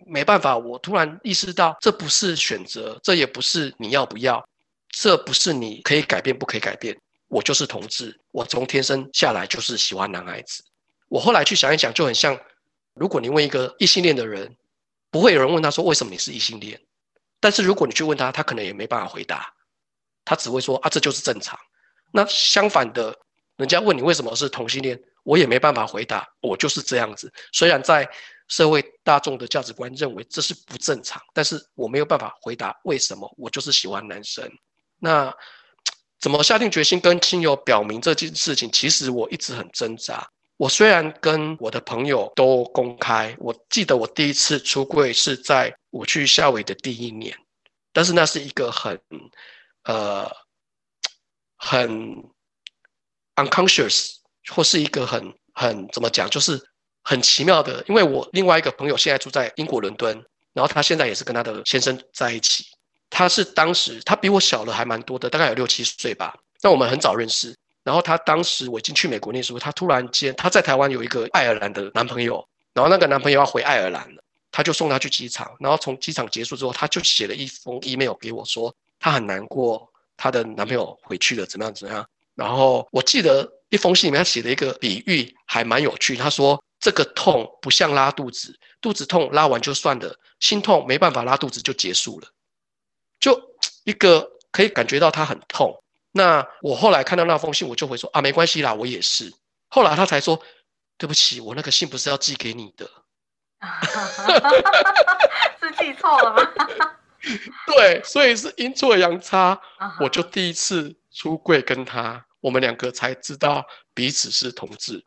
没办法，我突然意识到这不是选择，这也不是你要不要，这不是你可以改变不可以改变。我就是同志，我从天生下来就是喜欢男孩子。我后来去想一想，就很像。如果你问一个异性恋的人，不会有人问他说为什么你是异性恋。但是如果你去问他，他可能也没办法回答，他只会说啊这就是正常。那相反的，人家问你为什么是同性恋，我也没办法回答，我就是这样子。虽然在社会大众的价值观认为这是不正常，但是我没有办法回答为什么，我就是喜欢男生。那怎么下定决心跟亲友表明这件事情？其实我一直很挣扎。我虽然跟我的朋友都公开，我记得我第一次出柜是在我去夏威夷的第一年，但是那是一个很，呃，很 unconscious 或是一个很很怎么讲，就是很奇妙的，因为我另外一个朋友现在住在英国伦敦，然后他现在也是跟他的先生在一起，他是当时他比我小了还蛮多的，大概有六七岁吧，那我们很早认识。然后他当时我已经去美国念书，他突然间他在台湾有一个爱尔兰的男朋友，然后那个男朋友要回爱尔兰了，他就送他去机场，然后从机场结束之后，他就写了一封 email 给我说他很难过，他的男朋友回去了怎么样怎么样。然后我记得一封信里面他写了一个比喻还蛮有趣，他说这个痛不像拉肚子，肚子痛拉完就算了，心痛没办法拉肚子就结束了，就一个可以感觉到他很痛。那我后来看到那封信，我就会说啊，没关系啦，我也是。后来他才说，对不起，我那个信不是要寄给你的，*laughs* 是寄错了吗？*laughs* 对，所以是阴错阳差，我就第一次出柜跟他，我们两个才知道彼此是同志。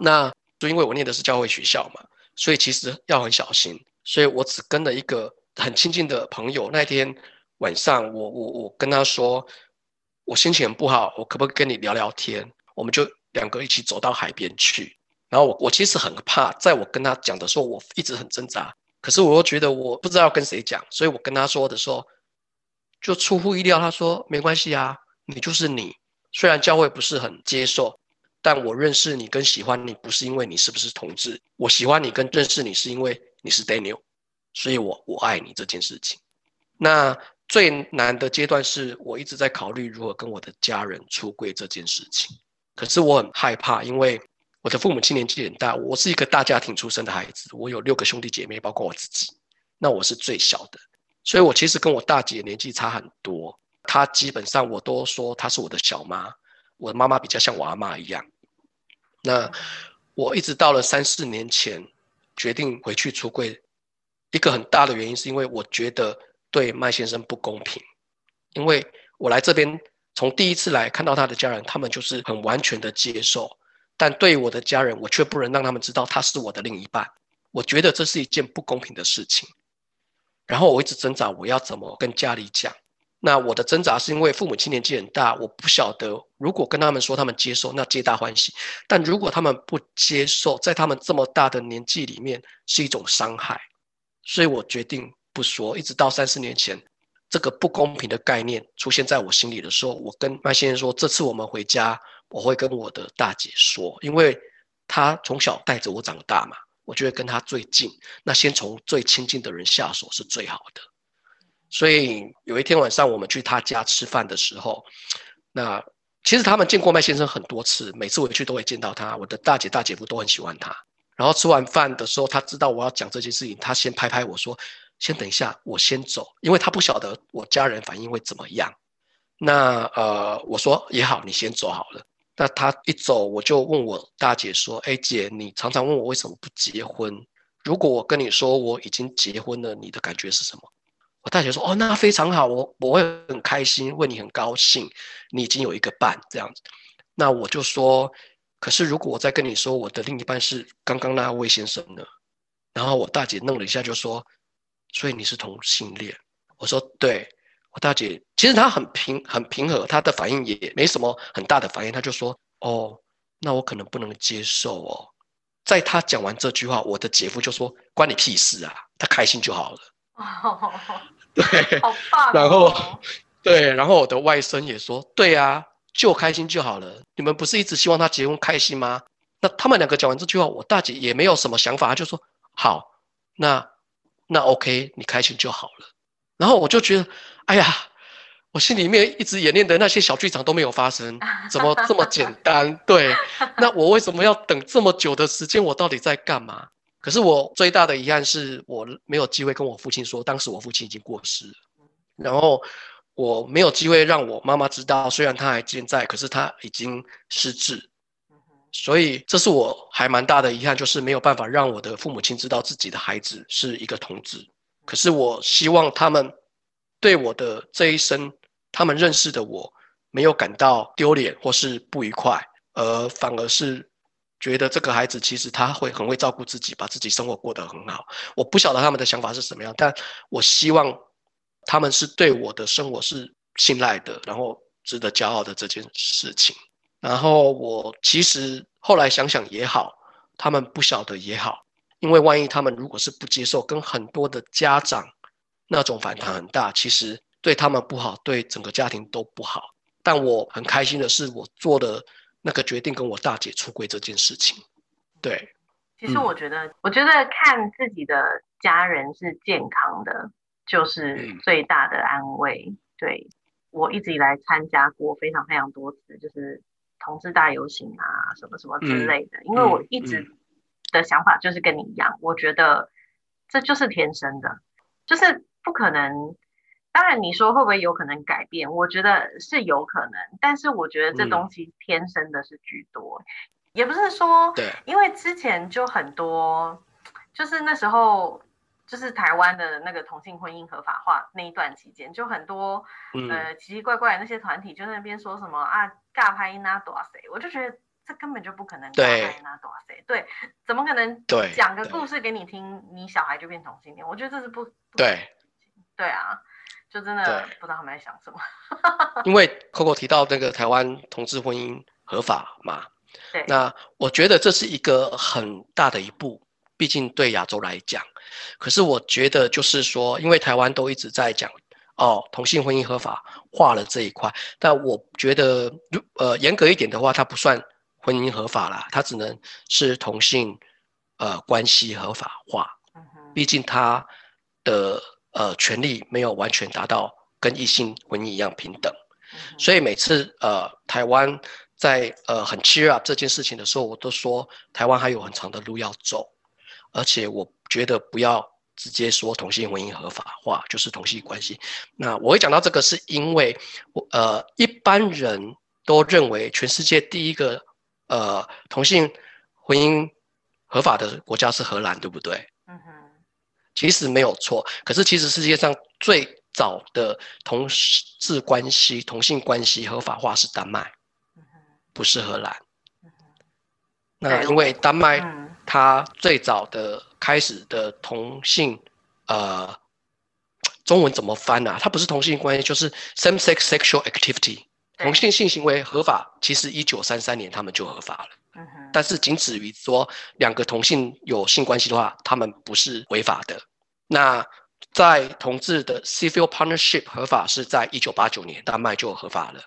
那就因为我念的是教会学校嘛，所以其实要很小心，所以我只跟了一个很亲近的朋友。那天晚上，我我我跟他说。我心情很不好，我可不可以跟你聊聊天？我们就两个一起走到海边去。然后我我其实很怕，在我跟他讲的时候，我一直很挣扎。可是我又觉得我不知道要跟谁讲，所以我跟他说的时候，就出乎意料，他说没关系啊，你就是你。虽然教会不是很接受，但我认识你跟喜欢你不是因为你是不是同志，我喜欢你跟认识你是因为你是 Daniel，所以我我爱你这件事情。那。最难的阶段是我一直在考虑如何跟我的家人出柜这件事情，可是我很害怕，因为我的父母亲年纪很大，我是一个大家庭出生的孩子，我有六个兄弟姐妹，包括我自己，那我是最小的，所以我其实跟我大姐年纪差很多，她基本上我都说她是我的小妈，我的妈妈比较像我阿妈一样。那我一直到了三四年前决定回去出柜，一个很大的原因是因为我觉得。对麦先生不公平，因为我来这边从第一次来看到他的家人，他们就是很完全的接受，但对我的家人，我却不能让他们知道他是我的另一半。我觉得这是一件不公平的事情。然后我一直挣扎，我要怎么跟家里讲？那我的挣扎是因为父母亲年纪很大，我不晓得如果跟他们说他们接受，那皆大欢喜；但如果他们不接受，在他们这么大的年纪里面是一种伤害，所以我决定。不说，一直到三四年前，这个不公平的概念出现在我心里的时候，我跟麦先生说：这次我们回家，我会跟我的大姐说，因为她从小带着我长大嘛，我觉得跟她最近，那先从最亲近的人下手是最好的。所以有一天晚上，我们去他家吃饭的时候，那其实他们见过麦先生很多次，每次回去都会见到他。我的大姐大姐夫都很喜欢他。然后吃完饭的时候，他知道我要讲这件事情，他先拍拍我说。先等一下，我先走，因为他不晓得我家人反应会怎么样。那呃，我说也好，你先走好了。那他一走，我就问我大姐说：“哎，姐，你常常问我为什么不结婚？如果我跟你说我已经结婚了，你的感觉是什么？”我大姐说：“哦，那非常好，我我会很开心，为你很高兴，你已经有一个伴这样子。”那我就说：“可是如果我再跟你说我的另一半是刚刚那位先生呢？”然后我大姐弄了一下就说：“所以你是同性恋？”我说：“对。”我大姐其实她很平很平和，她的反应也没什么很大的反应，她就说：“哦，那我可能不能接受哦。”在她讲完这句话，我的姐夫就说：“关你屁事啊，他开心就好了。”哦对，好棒。然后对，然后我的外甥也说：“对啊，就开心就好了。你们不是一直希望他结婚开心吗？”那他们两个讲完这句话，我大姐也没有什么想法，她就说：“好，那那 OK，你开心就好了。”然后我就觉得。哎呀，我心里面一直演练的那些小剧场都没有发生，*laughs* 怎么这么简单？对，*laughs* 那我为什么要等这么久的时间？我到底在干嘛？可是我最大的遗憾是我没有机会跟我父亲说，当时我父亲已经过世了，然后我没有机会让我妈妈知道，虽然他还健在，可是他已经失智，所以这是我还蛮大的遗憾，就是没有办法让我的父母亲知道自己的孩子是一个同志。可是我希望他们。对我的这一生，他们认识的我没有感到丢脸或是不愉快，而反而是觉得这个孩子其实他会很会照顾自己，把自己生活过得很好。我不晓得他们的想法是什么样，但我希望他们是对我的生活是信赖的，然后值得骄傲的这件事情。然后我其实后来想想也好，他们不晓得也好，因为万一他们如果是不接受，跟很多的家长。那种反弹很大，其实对他们不好，对整个家庭都不好。但我很开心的是，我做的那个决定跟我大姐出轨这件事情。对，其实我觉得，我觉得看自己的家人是健康的，就是最大的安慰。对我一直以来参加过非常非常多次，就是同志大游行啊，什么什么之类的。因为我一直的想法就是跟你一样，我觉得这就是天生的，就是。不可能，当然你说会不会有可能改变？我觉得是有可能，但是我觉得这东西天生的是居多，也不是说，对，因为之前就很多，就是那时候就是台湾的那个同性婚姻合法化那一段期间，就很多呃奇奇怪怪的那些团体就在那边说什么啊，尬拍那多少谁，我就觉得。这根本就不可能，对，那多少岁？对，怎么可能？对，讲个故事给你听，你小孩就变同性恋？我觉得这是不，对，对啊，就真的不知道他们在想什么。因为 Coco 提到那个台湾同志婚姻合法嘛，对，那我觉得这是一个很大的一步，毕竟对亚洲来讲。可是我觉得就是说，因为台湾都一直在讲哦，同性婚姻合法化了这一块，但我觉得如呃严格一点的话，它不算。婚姻合法啦，它只能是同性，呃，关系合法化。毕竟他的呃权利没有完全达到跟异性婚姻一样平等。所以每次呃台湾在呃很 cheer up 这件事情的时候，我都说台湾还有很长的路要走。而且我觉得不要直接说同性婚姻合法化就是同性关系。那我会讲到这个，是因为我呃一般人都认为全世界第一个。呃，同性婚姻合法的国家是荷兰，对不对？嗯哼，其实没有错。可是，其实世界上最早的同志关系、同性关系合法化是丹麦，不是荷兰。那因为丹麦它最早的开始的同性，呃，中文怎么翻呢？它不是同性关系，就是 same-sex sexual activity。同性性行为合法，其实一九三三年他们就合法了。但是仅止于说两个同性有性关系的话，他们不是违法的。那在同志的 civil partnership 合法是在一九八九年，丹麦就合法了。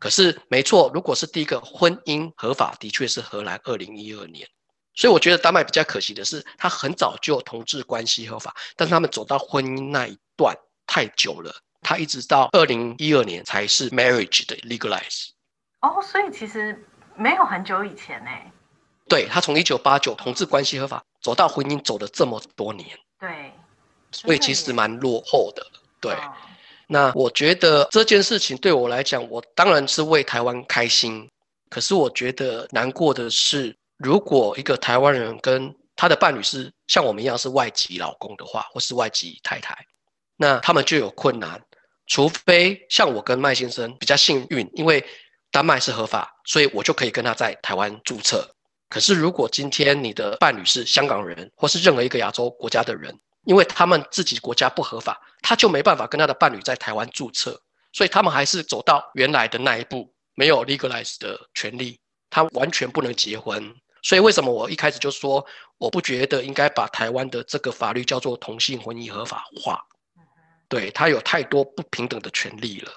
可是没错，如果是第一个婚姻合法，的确是荷兰二零一二年。所以我觉得丹麦比较可惜的是，他很早就同志关系合法，但是他们走到婚姻那一段太久了。他一直到二零一二年才是 marriage 的 legalize。哦，所以其实没有很久以前呢。对他从一九八九同志关系合法走到婚姻走了这么多年。对。所以其实蛮落后的。对。那我觉得这件事情对我来讲，我当然是为台湾开心。可是我觉得难过的是，如果一个台湾人跟他的伴侣是像我们一样是外籍老公的话，或是外籍太太，那他们就有困难。除非像我跟麦先生比较幸运，因为丹麦是合法，所以我就可以跟他在台湾注册。可是如果今天你的伴侣是香港人，或是任何一个亚洲国家的人，因为他们自己国家不合法，他就没办法跟他的伴侣在台湾注册，所以他们还是走到原来的那一步，没有 legalize 的权利，他完全不能结婚。所以为什么我一开始就说，我不觉得应该把台湾的这个法律叫做同性婚姻合法化？对他有太多不平等的权利了。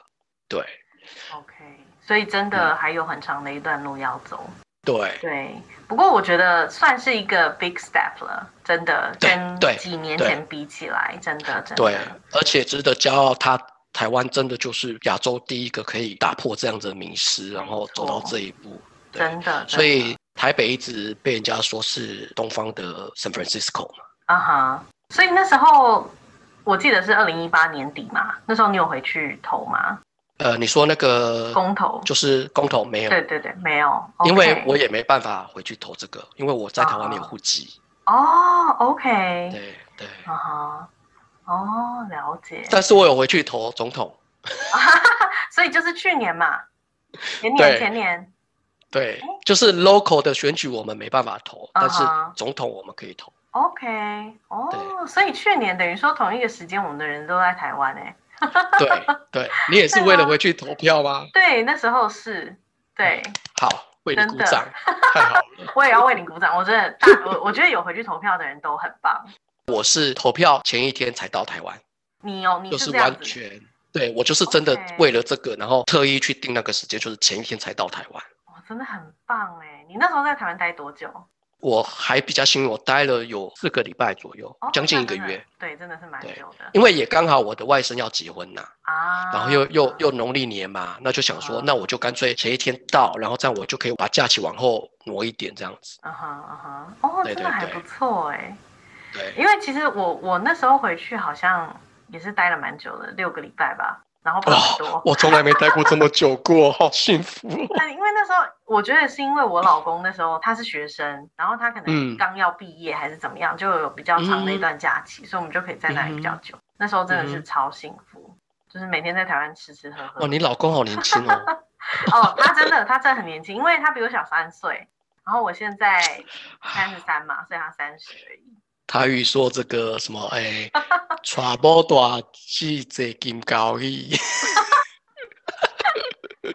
对，OK，所以真的还有很长的一段路要走。对对，不过我觉得算是一个 big step 了，真的跟几年前比起来，真的真的。对，而且值得骄傲，他台湾真的就是亚洲第一个可以打破这样子的迷失，然后走到这一步。真的，所以。台北一直被人家说是东方的 San Francisco 嘛，啊哈，所以那时候我记得是二零一八年底嘛，那时候你有回去投吗？呃，你说那个公投。就是公投没有？对对对，没有，因为我也没办法回去投这个，因为我在台湾没有户籍。哦，OK，对对，啊哈，哦，了解。但是我有回去投总统，*laughs* 所以就是去年嘛，前 *laughs* 年前年。对，就是 local 的选举我们没办法投，但是总统我们可以投。OK，哦，所以去年等于说同一个时间，我们的人都在台湾哎。*laughs* 对对，你也是为了回去投票吗？对，那时候是。对。好，为你鼓掌，太好了。*laughs* 我也要为你鼓掌，我真的大，我我觉得有回去投票的人都很棒。*laughs* 我是投票前一天才到台湾。你哦，你是完全对我就是真的为了这个，然后特意去定那个时间，就是前一天才到台湾。真的很棒哎！你那时候在台湾待多久？我还比较幸运，我待了有四个礼拜左右，将近一个月。对，真的是蛮久的。因为也刚好我的外甥要结婚呐，啊，然后又又又农历年嘛，那就想说，那我就干脆前一天到，然后这样我就可以把假期往后挪一点，这样子。啊哈啊哈，哦，真的还不错哎。对，因为其实我我那时候回去好像也是待了蛮久的，六个礼拜吧。然后很多，我从来没待过这么久过，好幸福。*laughs* 对，因为那时候我觉得是因为我老公那时候他是学生，然后他可能刚要毕业还是怎么样，就有比较长的一段假期，所以我们就可以在那里比较久。那时候真的是超幸福，就是每天在台湾吃吃喝喝。哦，你老公好年轻哦。*laughs* 哦，他真的，他真的很年轻，因为他比我小三岁，然后我现在三十三嘛，所以他三十而已。他语说这个什么哎，传播大记者金高义，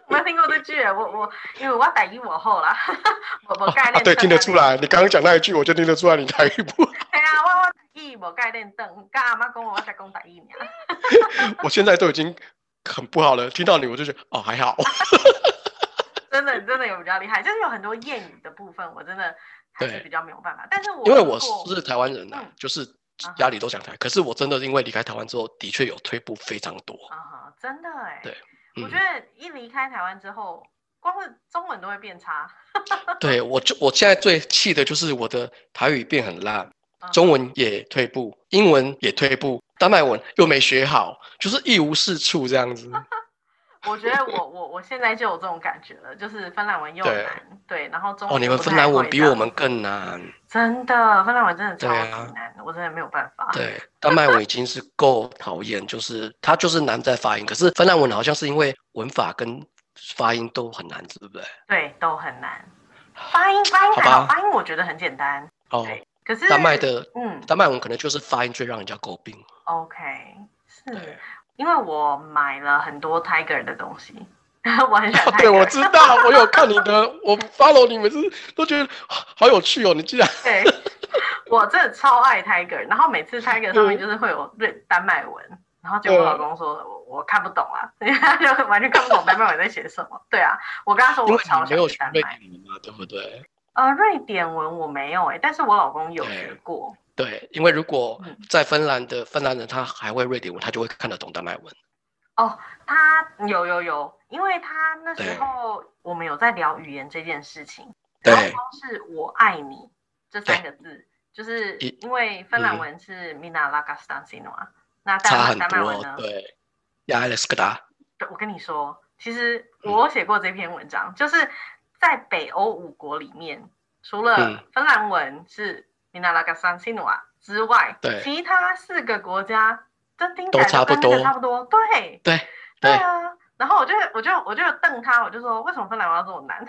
没听过这句，我我因为我台语我好啦，*laughs* 我我概念对听得出来，你刚刚讲那一句我就听得出来你台语不？哎呀，我我台语无概念，等跟阿妈讲我才讲台语呢。*laughs* 我现在都已经很不好了，听到你我就觉得哦还好。*laughs* 真的真的有比较厉害，就是有很多谚语的部分，我真的。对，比较没有办法。但是我因为我是台湾人呐，就是家里都想台。可是我真的因为离开台湾之后，的确有退步非常多。啊哈，真的哎。对，我觉得一离开台湾之后，光是中文都会变差。对，我就我现在最气的就是我的台语变很烂，中文也退步，英文也退步，丹麦文又没学好，就是一无是处这样子。*laughs* 我觉得我我我现在就有这种感觉了，就是芬兰文又难，对，然后中哦，你们芬兰文比我们更难，真的，芬兰文真的超级难，我真的没有办法。对，丹麦文已经是够讨厌，就是它就是难在发音，可是芬兰文好像是因为文法跟发音都很难，对不对？对，都很难。发音发音好，发音我觉得很简单。哦，可是丹麦的，嗯，丹麦文可能就是发音最让人家诟病。OK，是。因为我买了很多 Tiger 的东西，我很喜欢。*laughs* 对，我知道，我有看你的，我 follow 你，每次都觉得好有趣哦。你竟然对，我真的超爱 Tiger，然后每次 Tiger 上面就是会有瑞丹麦文，然后就我老公说我我看不懂啊，*laughs* 他就完全看不懂丹麦文在写什么。对啊，我跟他说我超喜欢丹麦文对不对？呃，瑞典文我没有哎，但是我老公有学过。对，因为如果在芬兰的芬兰人，他还会瑞典文，他就会看得懂丹麦文。哦，他有有有，因为他那时候我们有在聊语言这件事情，然后是我爱你这三个字，就是因为芬兰文是 Mina l a g a s t a n s i n o 啊，那丹麦文呢？对，Ja l e s k a 对，我跟你说，其实我写过这篇文章，就是。在北欧五国里面，除了芬兰文是 Minalaga s a n s i n u a 之外，对，其他四个国家都听起都来差不多，差不多，对，对，对啊。然后我就我就我就瞪他，我就说，为什么芬兰文要这么难？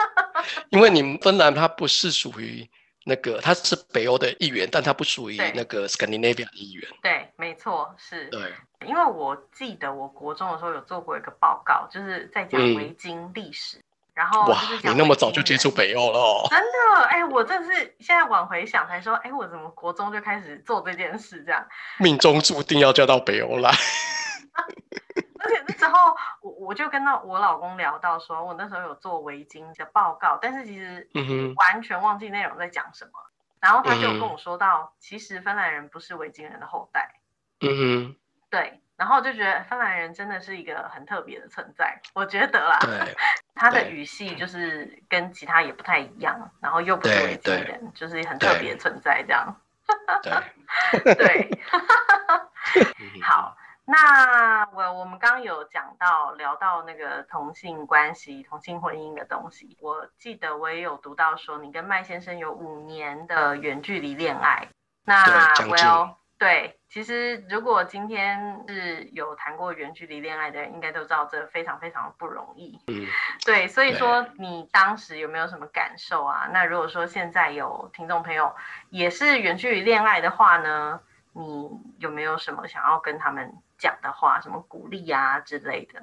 *laughs* 因为你们芬兰它不是属于那个，它是北欧的一员，但它不属于那个 Scandinavia 的一员。对，没错，是。对，因为我记得我国中的时候有做过一个报告，就是在讲维京历史。然后哇，你那么早就接触北欧了哦？真的，哎，我真是现在往回想才说，哎，我怎么国中就开始做这件事？这样命中注定要嫁到北欧来。*laughs* 而且那时候我我就跟到我老公聊到，说我那时候有做围巾的报告，但是其实完全忘记内容在讲什么。然后他就跟我说到，其实芬兰人不是维京人的后代。嗯哼，对。然后就觉得芬兰人真的是一个很特别的存在，我觉得啦。对。他的语系就是跟其他也不太一样，然后又不是维京人，就是很特别存在这样。对。*laughs* 对。*laughs* 好。那我我们刚刚有讲到聊到那个同性关系、同性婚姻的东西，我记得我也有读到说你跟麦先生有五年的远距离恋爱。那我要对，其实如果今天是有谈过远距离恋爱的人，应该都知道这非常非常不容易。嗯，对，所以说你当时有没有什么感受啊？那如果说现在有听众朋友也是远距离恋爱的话呢，你有没有什么想要跟他们？讲的话，什么鼓励啊之类的。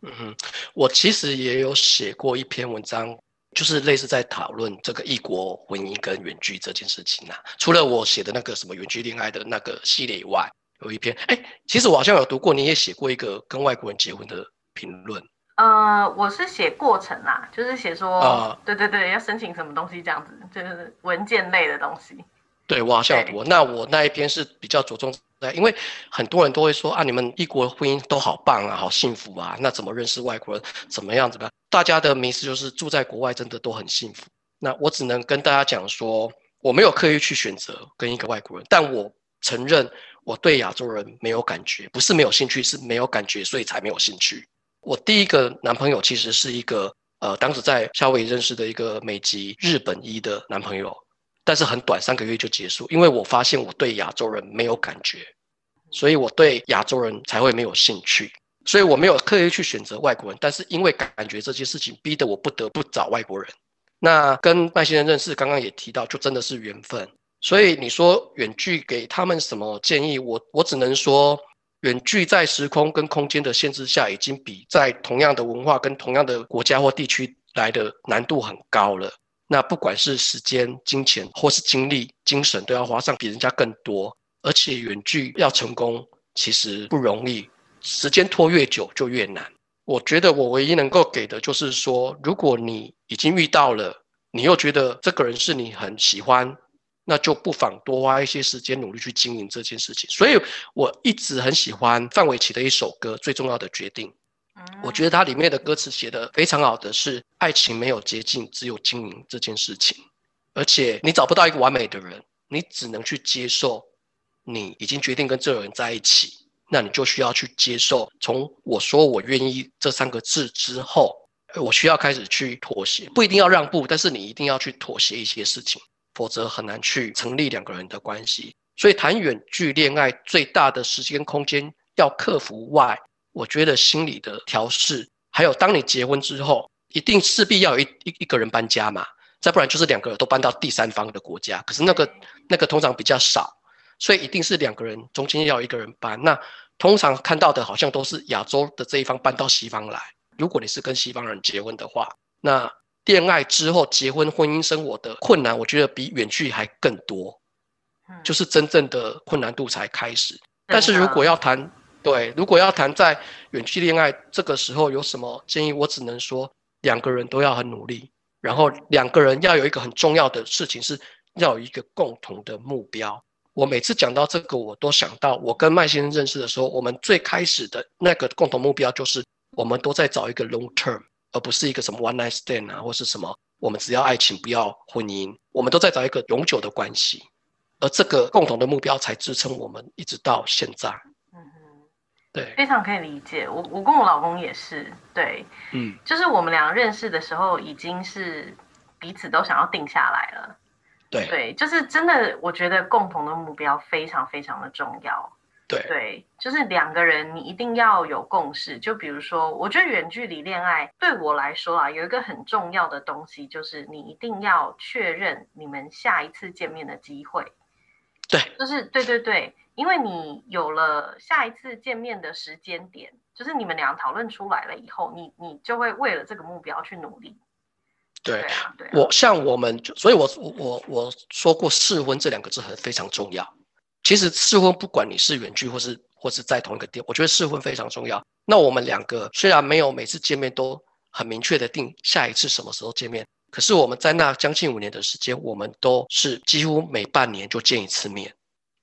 嗯哼，我其实也有写过一篇文章，就是类似在讨论这个异国婚姻跟远距这件事情啊。除了我写的那个什么远距恋爱的那个系列以外，有一篇，哎，其实我好像有读过，你也写过一个跟外国人结婚的评论。呃，我是写过程啦，就是写说，对对对，要申请什么东西这样子，就是文件类的东西。对，我好像有读。那我那一篇是比较着重在。因为很多人都会说啊，你们异国婚姻都好棒啊，好幸福啊，那怎么认识外国人？怎么样？怎么样？大家的名词就是住在国外真的都很幸福。那我只能跟大家讲说，我没有刻意去选择跟一个外国人，但我承认我对亚洲人没有感觉，不是没有兴趣，是没有感觉，所以才没有兴趣。我第一个男朋友其实是一个呃，当时在夏威夷认识的一个美籍日本裔的男朋友。但是很短，三个月就结束，因为我发现我对亚洲人没有感觉，所以我对亚洲人才会没有兴趣，所以我没有刻意去选择外国人，但是因为感觉这件事情逼得我不得不找外国人。那跟麦先生认识，刚刚也提到，就真的是缘分。所以你说远距给他们什么建议？我我只能说，远距在时空跟空间的限制下，已经比在同样的文化跟同样的国家或地区来的难度很高了。那不管是时间、金钱，或是精力、精神，都要花上比人家更多。而且远距要成功，其实不容易，时间拖越久就越难。我觉得我唯一能够给的就是说，如果你已经遇到了，你又觉得这个人是你很喜欢，那就不妨多花一些时间努力去经营这件事情。所以我一直很喜欢范玮琪的一首歌《最重要的决定》。我觉得它里面的歌词写的非常好的是，爱情没有捷径，只有经营这件事情。而且你找不到一个完美的人，你只能去接受，你已经决定跟这个人在一起，那你就需要去接受，从我说我愿意这三个字之后，我需要开始去妥协，不一定要让步，但是你一定要去妥协一些事情，否则很难去成立两个人的关系。所以谈远距恋爱最大的时间空间要克服外。我觉得心理的调试，还有当你结婚之后，一定势必要有一一一个人搬家嘛，再不然就是两个人都搬到第三方的国家。可是那个那个通常比较少，所以一定是两个人中间要一个人搬。那通常看到的好像都是亚洲的这一方搬到西方来。如果你是跟西方人结婚的话，那恋爱之后结婚婚姻生活的困难，我觉得比远距还更多，就是真正的困难度才开始。但是如果要谈，对，如果要谈在远距恋爱这个时候有什么建议，我只能说两个人都要很努力，然后两个人要有一个很重要的事情是要有一个共同的目标。我每次讲到这个，我都想到我跟麦先生认识的时候，我们最开始的那个共同目标就是我们都在找一个 long term，而不是一个什么 one night stand 啊，或是什么我们只要爱情不要婚姻，我们都在找一个永久的关系，而这个共同的目标才支撑我们一直到现在。对，非常可以理解。我我跟我老公也是，对，嗯，就是我们俩认识的时候，已经是彼此都想要定下来了。对，对，就是真的，我觉得共同的目标非常非常的重要。对，对，就是两个人你一定要有共识。就比如说，我觉得远距离恋爱对我来说啊，有一个很重要的东西，就是你一定要确认你们下一次见面的机会。对，就是对对对，因为你有了下一次见面的时间点，就是你们俩讨论出来了以后，你你就会为了这个目标去努力。对啊，对，我像我们，所以我我我说过试婚这两个字很非常重要。其实试婚不管你是远距或是或是在同一个地，我觉得试婚非常重要。那我们两个虽然没有每次见面都很明确的定下一次什么时候见面，可是我们在那将近五年的时间，我们都是几乎每半年就见一次面，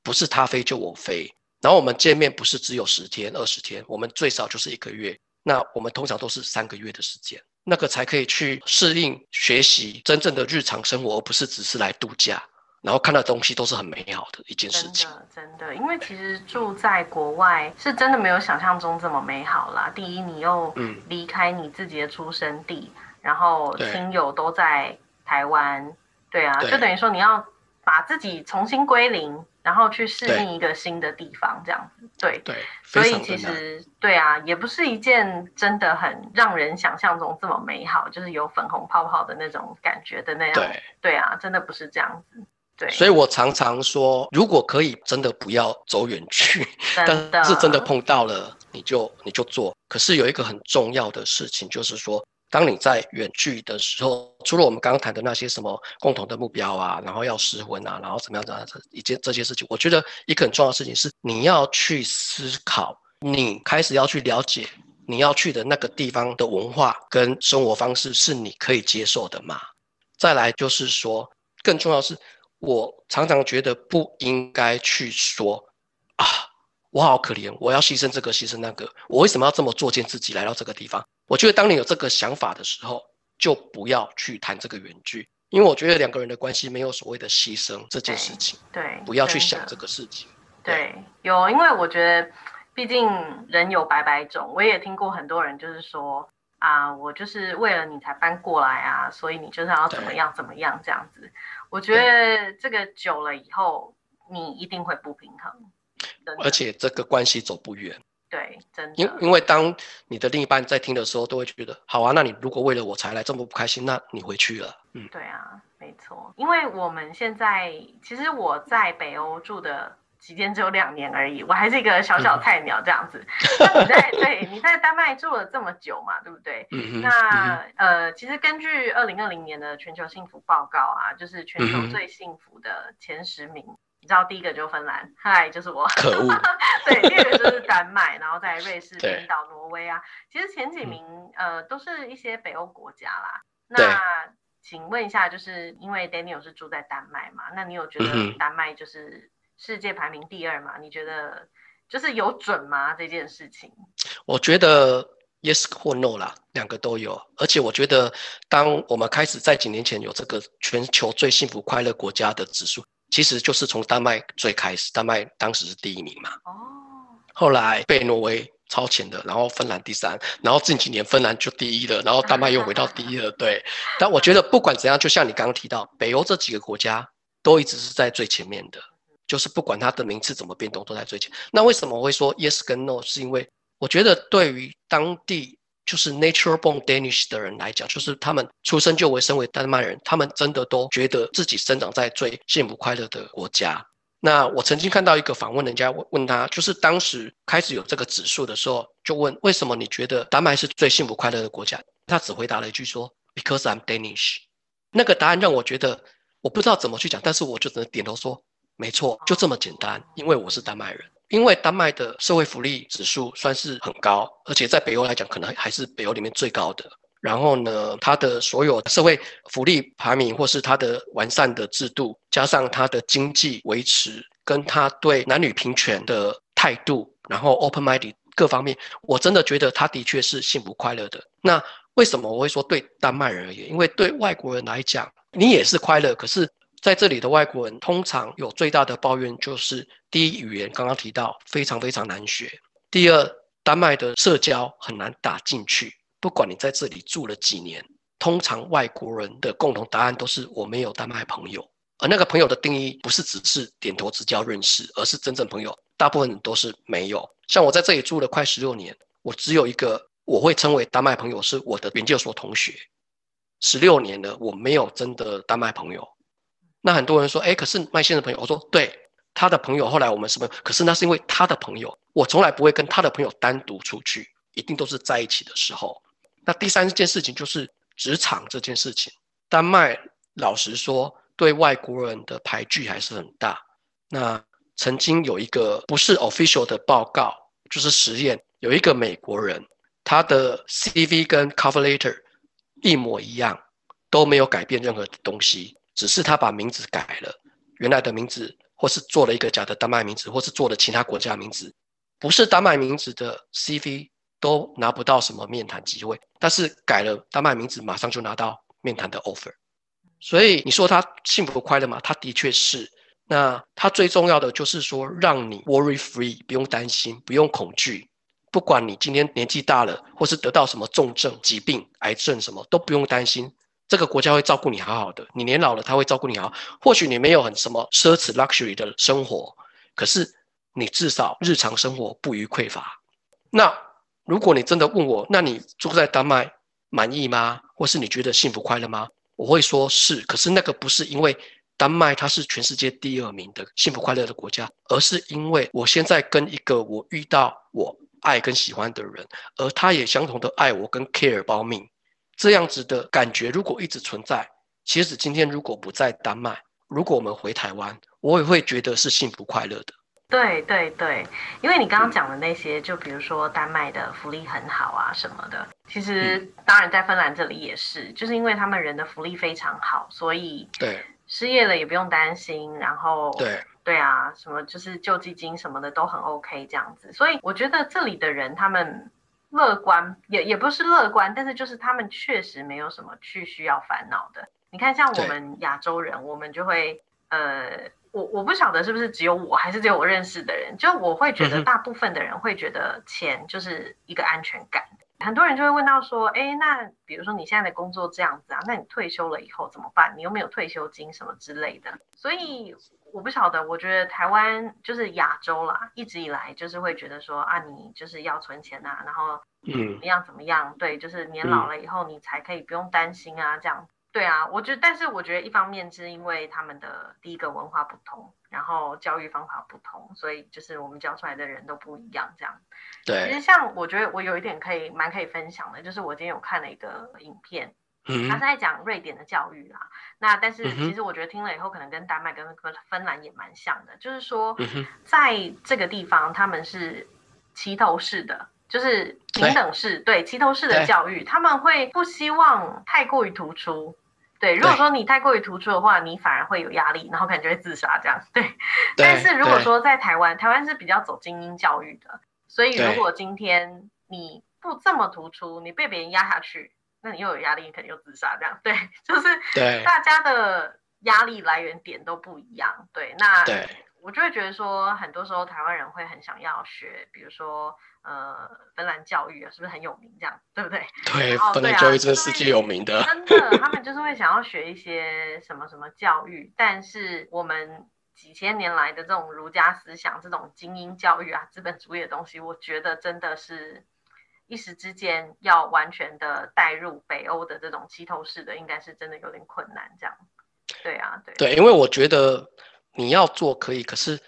不是他飞就我飞。然后我们见面不是只有十天二十天，我们最少就是一个月。那我们通常都是三个月的时间。那个才可以去适应学习真正的日常生活，而不是只是来度假，然后看到东西都是很美好的一件事情。真的，真的，因为其实住在国外是真的没有想象中这么美好啦。第一，你又离开你自己的出生地，然后亲友都在台湾，对啊，就等于说你要把自己重新归零。然后去适应一个新的地方，这样子，对对，所以其实对啊，也不是一件真的很让人想象中这么美好，就是有粉红泡泡的那种感觉的那样。对对啊，真的不是这样子。对，所以我常常说，如果可以，真的不要走远去，但是真的碰到了，你就你就做。可是有一个很重要的事情，就是说。当你在远距的时候，除了我们刚刚谈的那些什么共同的目标啊，然后要失魂啊，然后怎么样的这一件这些事情，我觉得一个很重要的事情是，你要去思考，你开始要去了解你要去的那个地方的文化跟生活方式是你可以接受的吗？再来就是说，更重要是，我常常觉得不应该去说啊，我好可怜，我要牺牲这个牺牲那个，我为什么要这么作践自己来到这个地方？我觉得当你有这个想法的时候，就不要去谈这个远距，因为我觉得两个人的关系没有所谓的牺牲这件事情。对，不要去想这个事情。对，有，因为我觉得，毕竟人有百百种，我也听过很多人就是说啊，我就是为了你才搬过来啊，所以你就是要怎么样怎么样这样子。我觉得这个久了以后，你一定会不平衡，而且这个关系走不远。对，真的。因因为当你的另一半在听的时候，都会觉得好啊。那你如果为了我才来这么不开心，那你回去了。嗯，对啊，没错。因为我们现在其实我在北欧住的期间只有两年而已，我还是一个小小菜鸟这样子。*laughs* 那你在对你在丹麦住了这么久嘛，对不对？嗯那呃，其实根据二零二零年的全球幸福报告啊，就是全球最幸福的前十名。你知道第一个就芬兰，嗨，就是我。可恶。对，第二个就是丹麦，然后在瑞士、冰岛、挪威啊。其实前几名呃都是一些北欧国家啦。那请问一下，就是因为 Daniel 是住在丹麦嘛？那你有觉得丹麦就是世界排名第二嘛？你觉得就是有准吗？这件事情？我觉得 yes 或 no 啦，两个都有。而且我觉得，当我们开始在几年前有这个全球最幸福快乐国家的指数。其实就是从丹麦最开始，丹麦当时是第一名嘛。哦。后来被挪威超前的，然后芬兰第三，然后近几年芬兰就第一了，然后丹麦又回到第一了。*laughs* 对。但我觉得不管怎样，就像你刚刚提到，北欧这几个国家都一直是在最前面的，就是不管它的名次怎么变动，都在最前。那为什么会说 yes 跟 no？是因为我觉得对于当地。就是 natural born Danish 的人来讲，就是他们出生就为身为丹麦人，他们真的都觉得自己生长在最幸福快乐的国家。那我曾经看到一个访问，人家问问他，就是当时开始有这个指数的时候，就问为什么你觉得丹麦是最幸福快乐的国家？他只回答了一句说：“Because I'm Danish。”那个答案让我觉得我不知道怎么去讲，但是我就只能点头说：“没错，就这么简单，因为我是丹麦人。”因为丹麦的社会福利指数算是很高，而且在北欧来讲，可能还是北欧里面最高的。然后呢，它的所有社会福利排名，或是它的完善的制度，加上它的经济维持，跟它对男女平权的态度，然后 open minded 各方面，我真的觉得它的确是幸福快乐的。那为什么我会说对丹麦人而言？因为对外国人来讲，你也是快乐，可是。在这里的外国人通常有最大的抱怨，就是第一语言刚刚提到非常非常难学，第二丹麦的社交很难打进去，不管你在这里住了几年，通常外国人的共同答案都是我没有丹麦朋友。而那个朋友的定义不是只是点头之交认识，而是真正朋友，大部分都是没有。像我在这里住了快十六年，我只有一个我会称为丹麦朋友，是我的研究所同学。十六年了，我没有真的丹麦朋友。那很多人说，哎，可是麦先生朋友，我说对，他的朋友后来我们什么？可是那是因为他的朋友，我从来不会跟他的朋友单独出去，一定都是在一起的时候。那第三件事情就是职场这件事情，丹麦老实说。对外国人的排拒还是很大。那曾经有一个不是 official 的报告，就是实验，有一个美国人，他的 CV 跟 cover letter 一模一样，都没有改变任何的东西，只是他把名字改了，原来的名字，或是做了一个假的丹麦名字，或是做了其他国家名字，不是丹麦名字的 CV 都拿不到什么面谈机会，但是改了丹麦名字，马上就拿到面谈的 offer。所以你说他幸福快乐吗？他的确是。那他最重要的就是说，让你 worry free，不用担心，不用恐惧。不管你今天年纪大了，或是得到什么重症、疾病、癌症，什么都不用担心。这个国家会照顾你好好的。你年老了，他会照顾你好。或许你没有很什么奢侈 luxury 的生活，可是你至少日常生活不予匮乏。那如果你真的问我，那你住在丹麦满意吗？或是你觉得幸福快乐吗？我会说是，可是那个不是因为丹麦它是全世界第二名的幸福快乐的国家，而是因为我现在跟一个我遇到我爱跟喜欢的人，而他也相同的爱我跟 care 保命，这样子的感觉如果一直存在，其实今天如果不在丹麦，如果我们回台湾，我也会觉得是幸福快乐的。对对对，因为你刚刚讲的那些，就比如说丹麦的福利很好啊什么的，其实当然在芬兰这里也是，就是因为他们人的福利非常好，所以对。失业了也不用担心，然后对。对啊，什么就是救济金什么的都很 OK 这样子，所以我觉得这里的人他们乐观也也不是乐观，但是就是他们确实没有什么去需要烦恼的。你看像我们亚洲人，我们就会呃。我我不晓得是不是只有我还是只有我认识的人，就我会觉得大部分的人会觉得钱就是一个安全感。很多人就会问到说，哎，那比如说你现在的工作这样子啊，那你退休了以后怎么办？你又没有退休金什么之类的？所以我不晓得，我觉得台湾就是亚洲啦，一直以来就是会觉得说啊，你就是要存钱啊，然后嗯，怎么样怎么样？对，就是年老了以后你才可以不用担心啊，这样。对啊，我觉得，但是我觉得一方面是因为他们的第一个文化不同，然后教育方法不同，所以就是我们教出来的人都不一样，这样。对。其实像我觉得我有一点可以蛮可以分享的，就是我今天有看了一个影片，嗯，他是在讲瑞典的教育啦。那但是其实我觉得听了以后，可能跟丹麦跟芬兰也蛮像的，就是说在这个地方他们是齐头式的。就是平等式，对齐头式的教育，他们会不希望太过于突出。对，如果说你太过于突出的话，你反而会有压力，然后可能就会自杀这样。对，但是如果说在台湾，台湾是比较走精英教育的，所以如果今天你不这么突出，你被别人压下去，那你又有压力，你肯定又自杀这样。对，*laughs* 就是对大家的压力来源点都不一样。对，那对我就会觉得说，很多时候台湾人会很想要学，比如说。呃，芬兰教育啊，是不是很有名？这样对不对？对，芬兰教育真的世界有名的。真的，他们就是会想要学一些什么什么教育，但是我们几千年来的这种儒家思想、这种精英教育啊、资本主义的东西，我觉得真的是一时之间要完全的带入北欧的这种齐头式的，应该是真的有点困难。这样，对啊，对。对，因为我觉得你要做可以，可是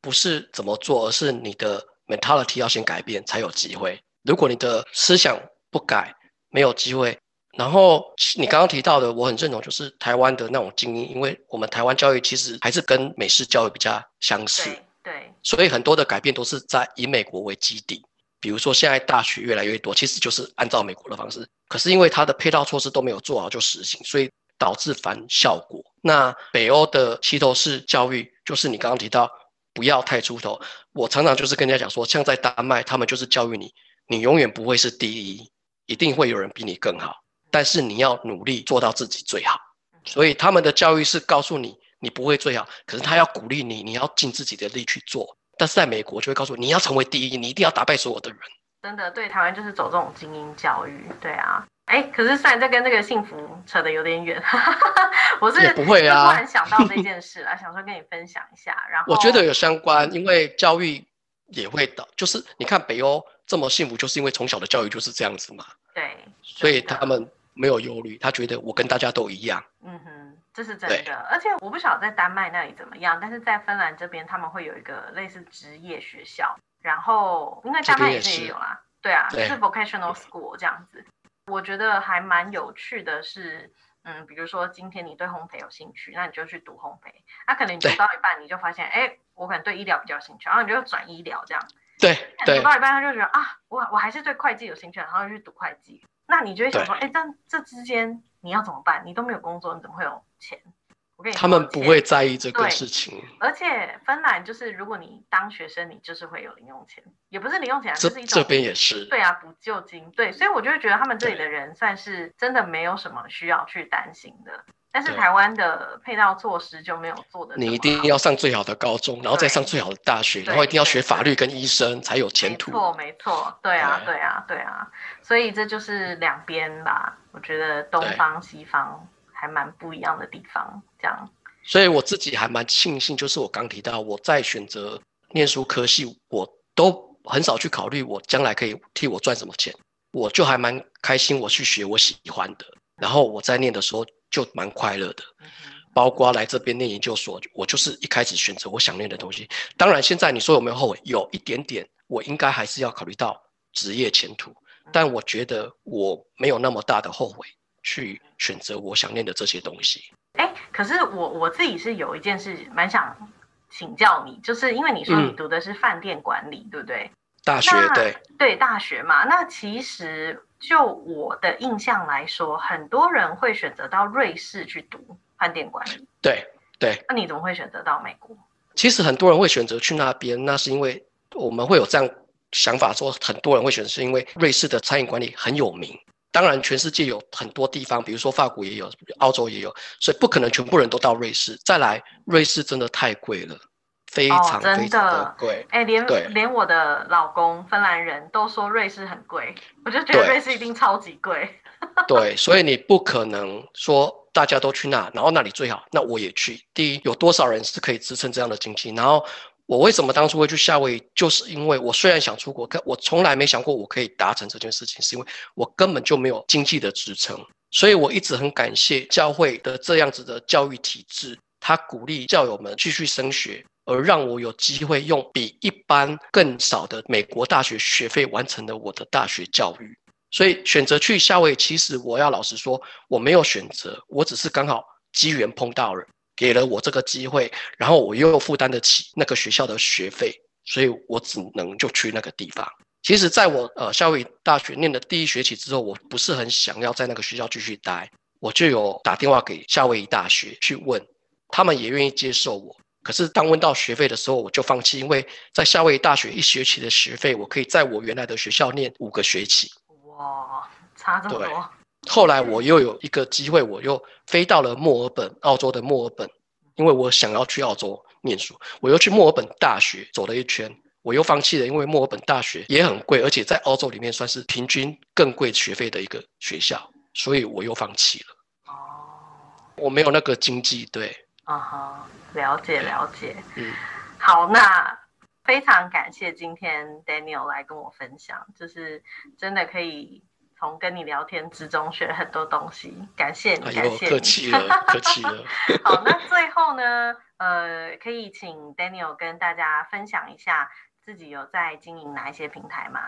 不是怎么做，而是你的。mentality 要先改变才有机会。如果你的思想不改，没有机会。然后你刚刚提到的，我很认同，就是台湾的那种精英，因为我们台湾教育其实还是跟美式教育比较相似。对。所以很多的改变都是在以美国为基底。比如说现在大学越来越多，其实就是按照美国的方式。可是因为它的配套措施都没有做好就实行，所以导致反效果。那北欧的齐头式教育，就是你刚刚提到。不要太出头。我常常就是跟人家讲说，像在丹麦，他们就是教育你，你永远不会是第一，一定会有人比你更好。但是你要努力做到自己最好。所以他们的教育是告诉你，你不会最好，可是他要鼓励你，你要尽自己的力去做。但是在美国就会告诉你，你要成为第一，你一定要打败所有的人。真的对台湾就是走这种精英教育，对啊。哎，可是虽然这跟这个幸福扯得有点远，*laughs* 我是不会啊，突然想到这件事了，*laughs* 想说跟你分享一下。然后我觉得有相关，因为教育也会导，就是你看北欧这么幸福，就是因为从小的教育就是这样子嘛。对，所以他们没有忧虑，他觉得我跟大家都一样。嗯哼，这是真的。而且我不晓得在丹麦那里怎么样，但是在芬兰这边他们会有一个类似职业学校，然后因为丹麦也是也有啦，对啊，是 vocational school 这样子。我觉得还蛮有趣的是，嗯，比如说今天你对烘焙有兴趣，那你就去读烘焙。那可能你读到一半，你就发现，哎，我可能对医疗比较兴趣，然后你就转医疗这样。对对。读到一半，他就觉得啊，我我还是对会计有兴趣，然后就去读会计。那你就会想说，哎，但这之间你要怎么办？你都没有工作，你怎么会有钱？我跟你他们不会在意这个事情，而且芬兰就是，如果你当学生，你就是会有零用钱，也不是零用钱，就是一种这边也是，对啊，补救金，对，所以我就会觉得他们这里的人算是真的没有什么需要去担心的。但是台湾的配套措施就没有做的，你一定要上最好的高中，然后再上最好的大学，然后一定要学法律跟医生才有前途。没错，没错，对啊，对啊，对啊，所以这就是两边吧，我觉得东方西方。还蛮不一样的地方，这样。所以我自己还蛮庆幸，就是我刚提到我在选择念书科系，我都很少去考虑我将来可以替我赚什么钱，我就还蛮开心，我去学我喜欢的，然后我在念的时候就蛮快乐的。包括来这边念研究所，我就是一开始选择我想念的东西。当然，现在你说有没有后悔？有一点点，我应该还是要考虑到职业前途，但我觉得我没有那么大的后悔。去选择我想念的这些东西。哎，可是我我自己是有一件事蛮想请教你，就是因为你说你读的是饭店管理，对不对？大学对对大学嘛。那其实就我的印象来说，很多人会选择到瑞士去读饭店管理。对对。那你怎么会选择到美国？其实很多人会选择去那边，那是因为我们会有这样想法，说很多人会选择是因为瑞士的餐饮管理很有名。当然，全世界有很多地方，比如说法国也有，澳洲也有，所以不可能全部人都到瑞士。再来，瑞士真的太贵了，非常非常的贵。哎，连连我的老公芬兰人都说瑞士很贵，我就觉得瑞士一定超级贵。*laughs* 对，所以你不可能说大家都去那，然后那里最好，那我也去。第一，有多少人是可以支撑这样的经济？然后。我为什么当初会去夏威夷？就是因为我虽然想出国，可我从来没想过我可以达成这件事情，是因为我根本就没有经济的支撑。所以我一直很感谢教会的这样子的教育体制，他鼓励教友们继续升学，而让我有机会用比一般更少的美国大学学费完成了我的大学教育。所以选择去夏威夷，其实我要老实说，我没有选择，我只是刚好机缘碰到了。给了我这个机会，然后我又负担得起那个学校的学费，所以我只能就去那个地方。其实，在我呃夏威夷大学念的第一学期之后，我不是很想要在那个学校继续待，我就有打电话给夏威夷大学去问，他们也愿意接受我。可是当问到学费的时候，我就放弃，因为在夏威夷大学一学期的学费，我可以在我原来的学校念五个学期。哇，差这么多。后来我又有一个机会，我又飞到了墨尔本，澳洲的墨尔本，因为我想要去澳洲念书，我又去墨尔本大学走了一圈，我又放弃了，因为墨尔本大学也很贵，而且在澳洲里面算是平均更贵学费的一个学校，所以我又放弃了。哦，我没有那个经济，对。啊哈，了解了解。嗯，好，那非常感谢今天 Daniel 来跟我分享，就是真的可以。从跟你聊天之中学很多东西，感谢你，感谢你，客气了，客气了。*laughs* 好，那最后呢，呃，可以请 Daniel 跟大家分享一下自己有在经营哪一些平台吗？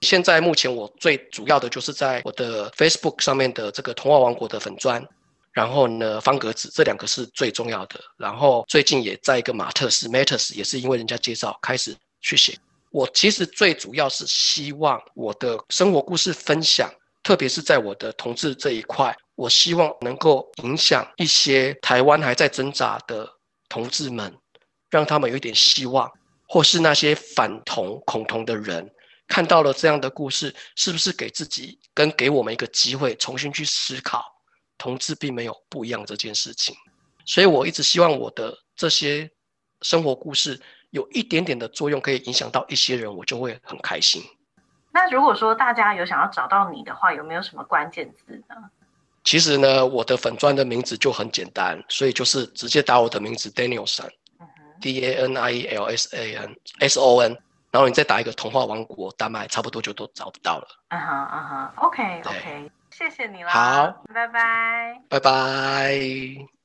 现在目前我最主要的就是在我的 Facebook 上面的这个童话王国的粉砖，然后呢方格子这两个是最重要的。然后最近也在一个马特斯 Matters，也是因为人家介绍开始去写。我其实最主要是希望我的生活故事分享，特别是在我的同志这一块，我希望能够影响一些台湾还在挣扎的同志们，让他们有一点希望，或是那些反同恐同的人看到了这样的故事，是不是给自己跟给我们一个机会，重新去思考同志并没有不一样这件事情。所以我一直希望我的这些生活故事。有一点点的作用，可以影响到一些人，我就会很开心。那如果说大家有想要找到你的话，有没有什么关键字呢？其实呢，我的粉砖的名字就很简单，所以就是直接打我的名字 Danielson，D A N I E L S A N S O N，然后你再打一个童话王国丹麦，差不多就都找不到了。啊哈啊哈，OK OK，谢谢你啦，好，拜拜，拜拜。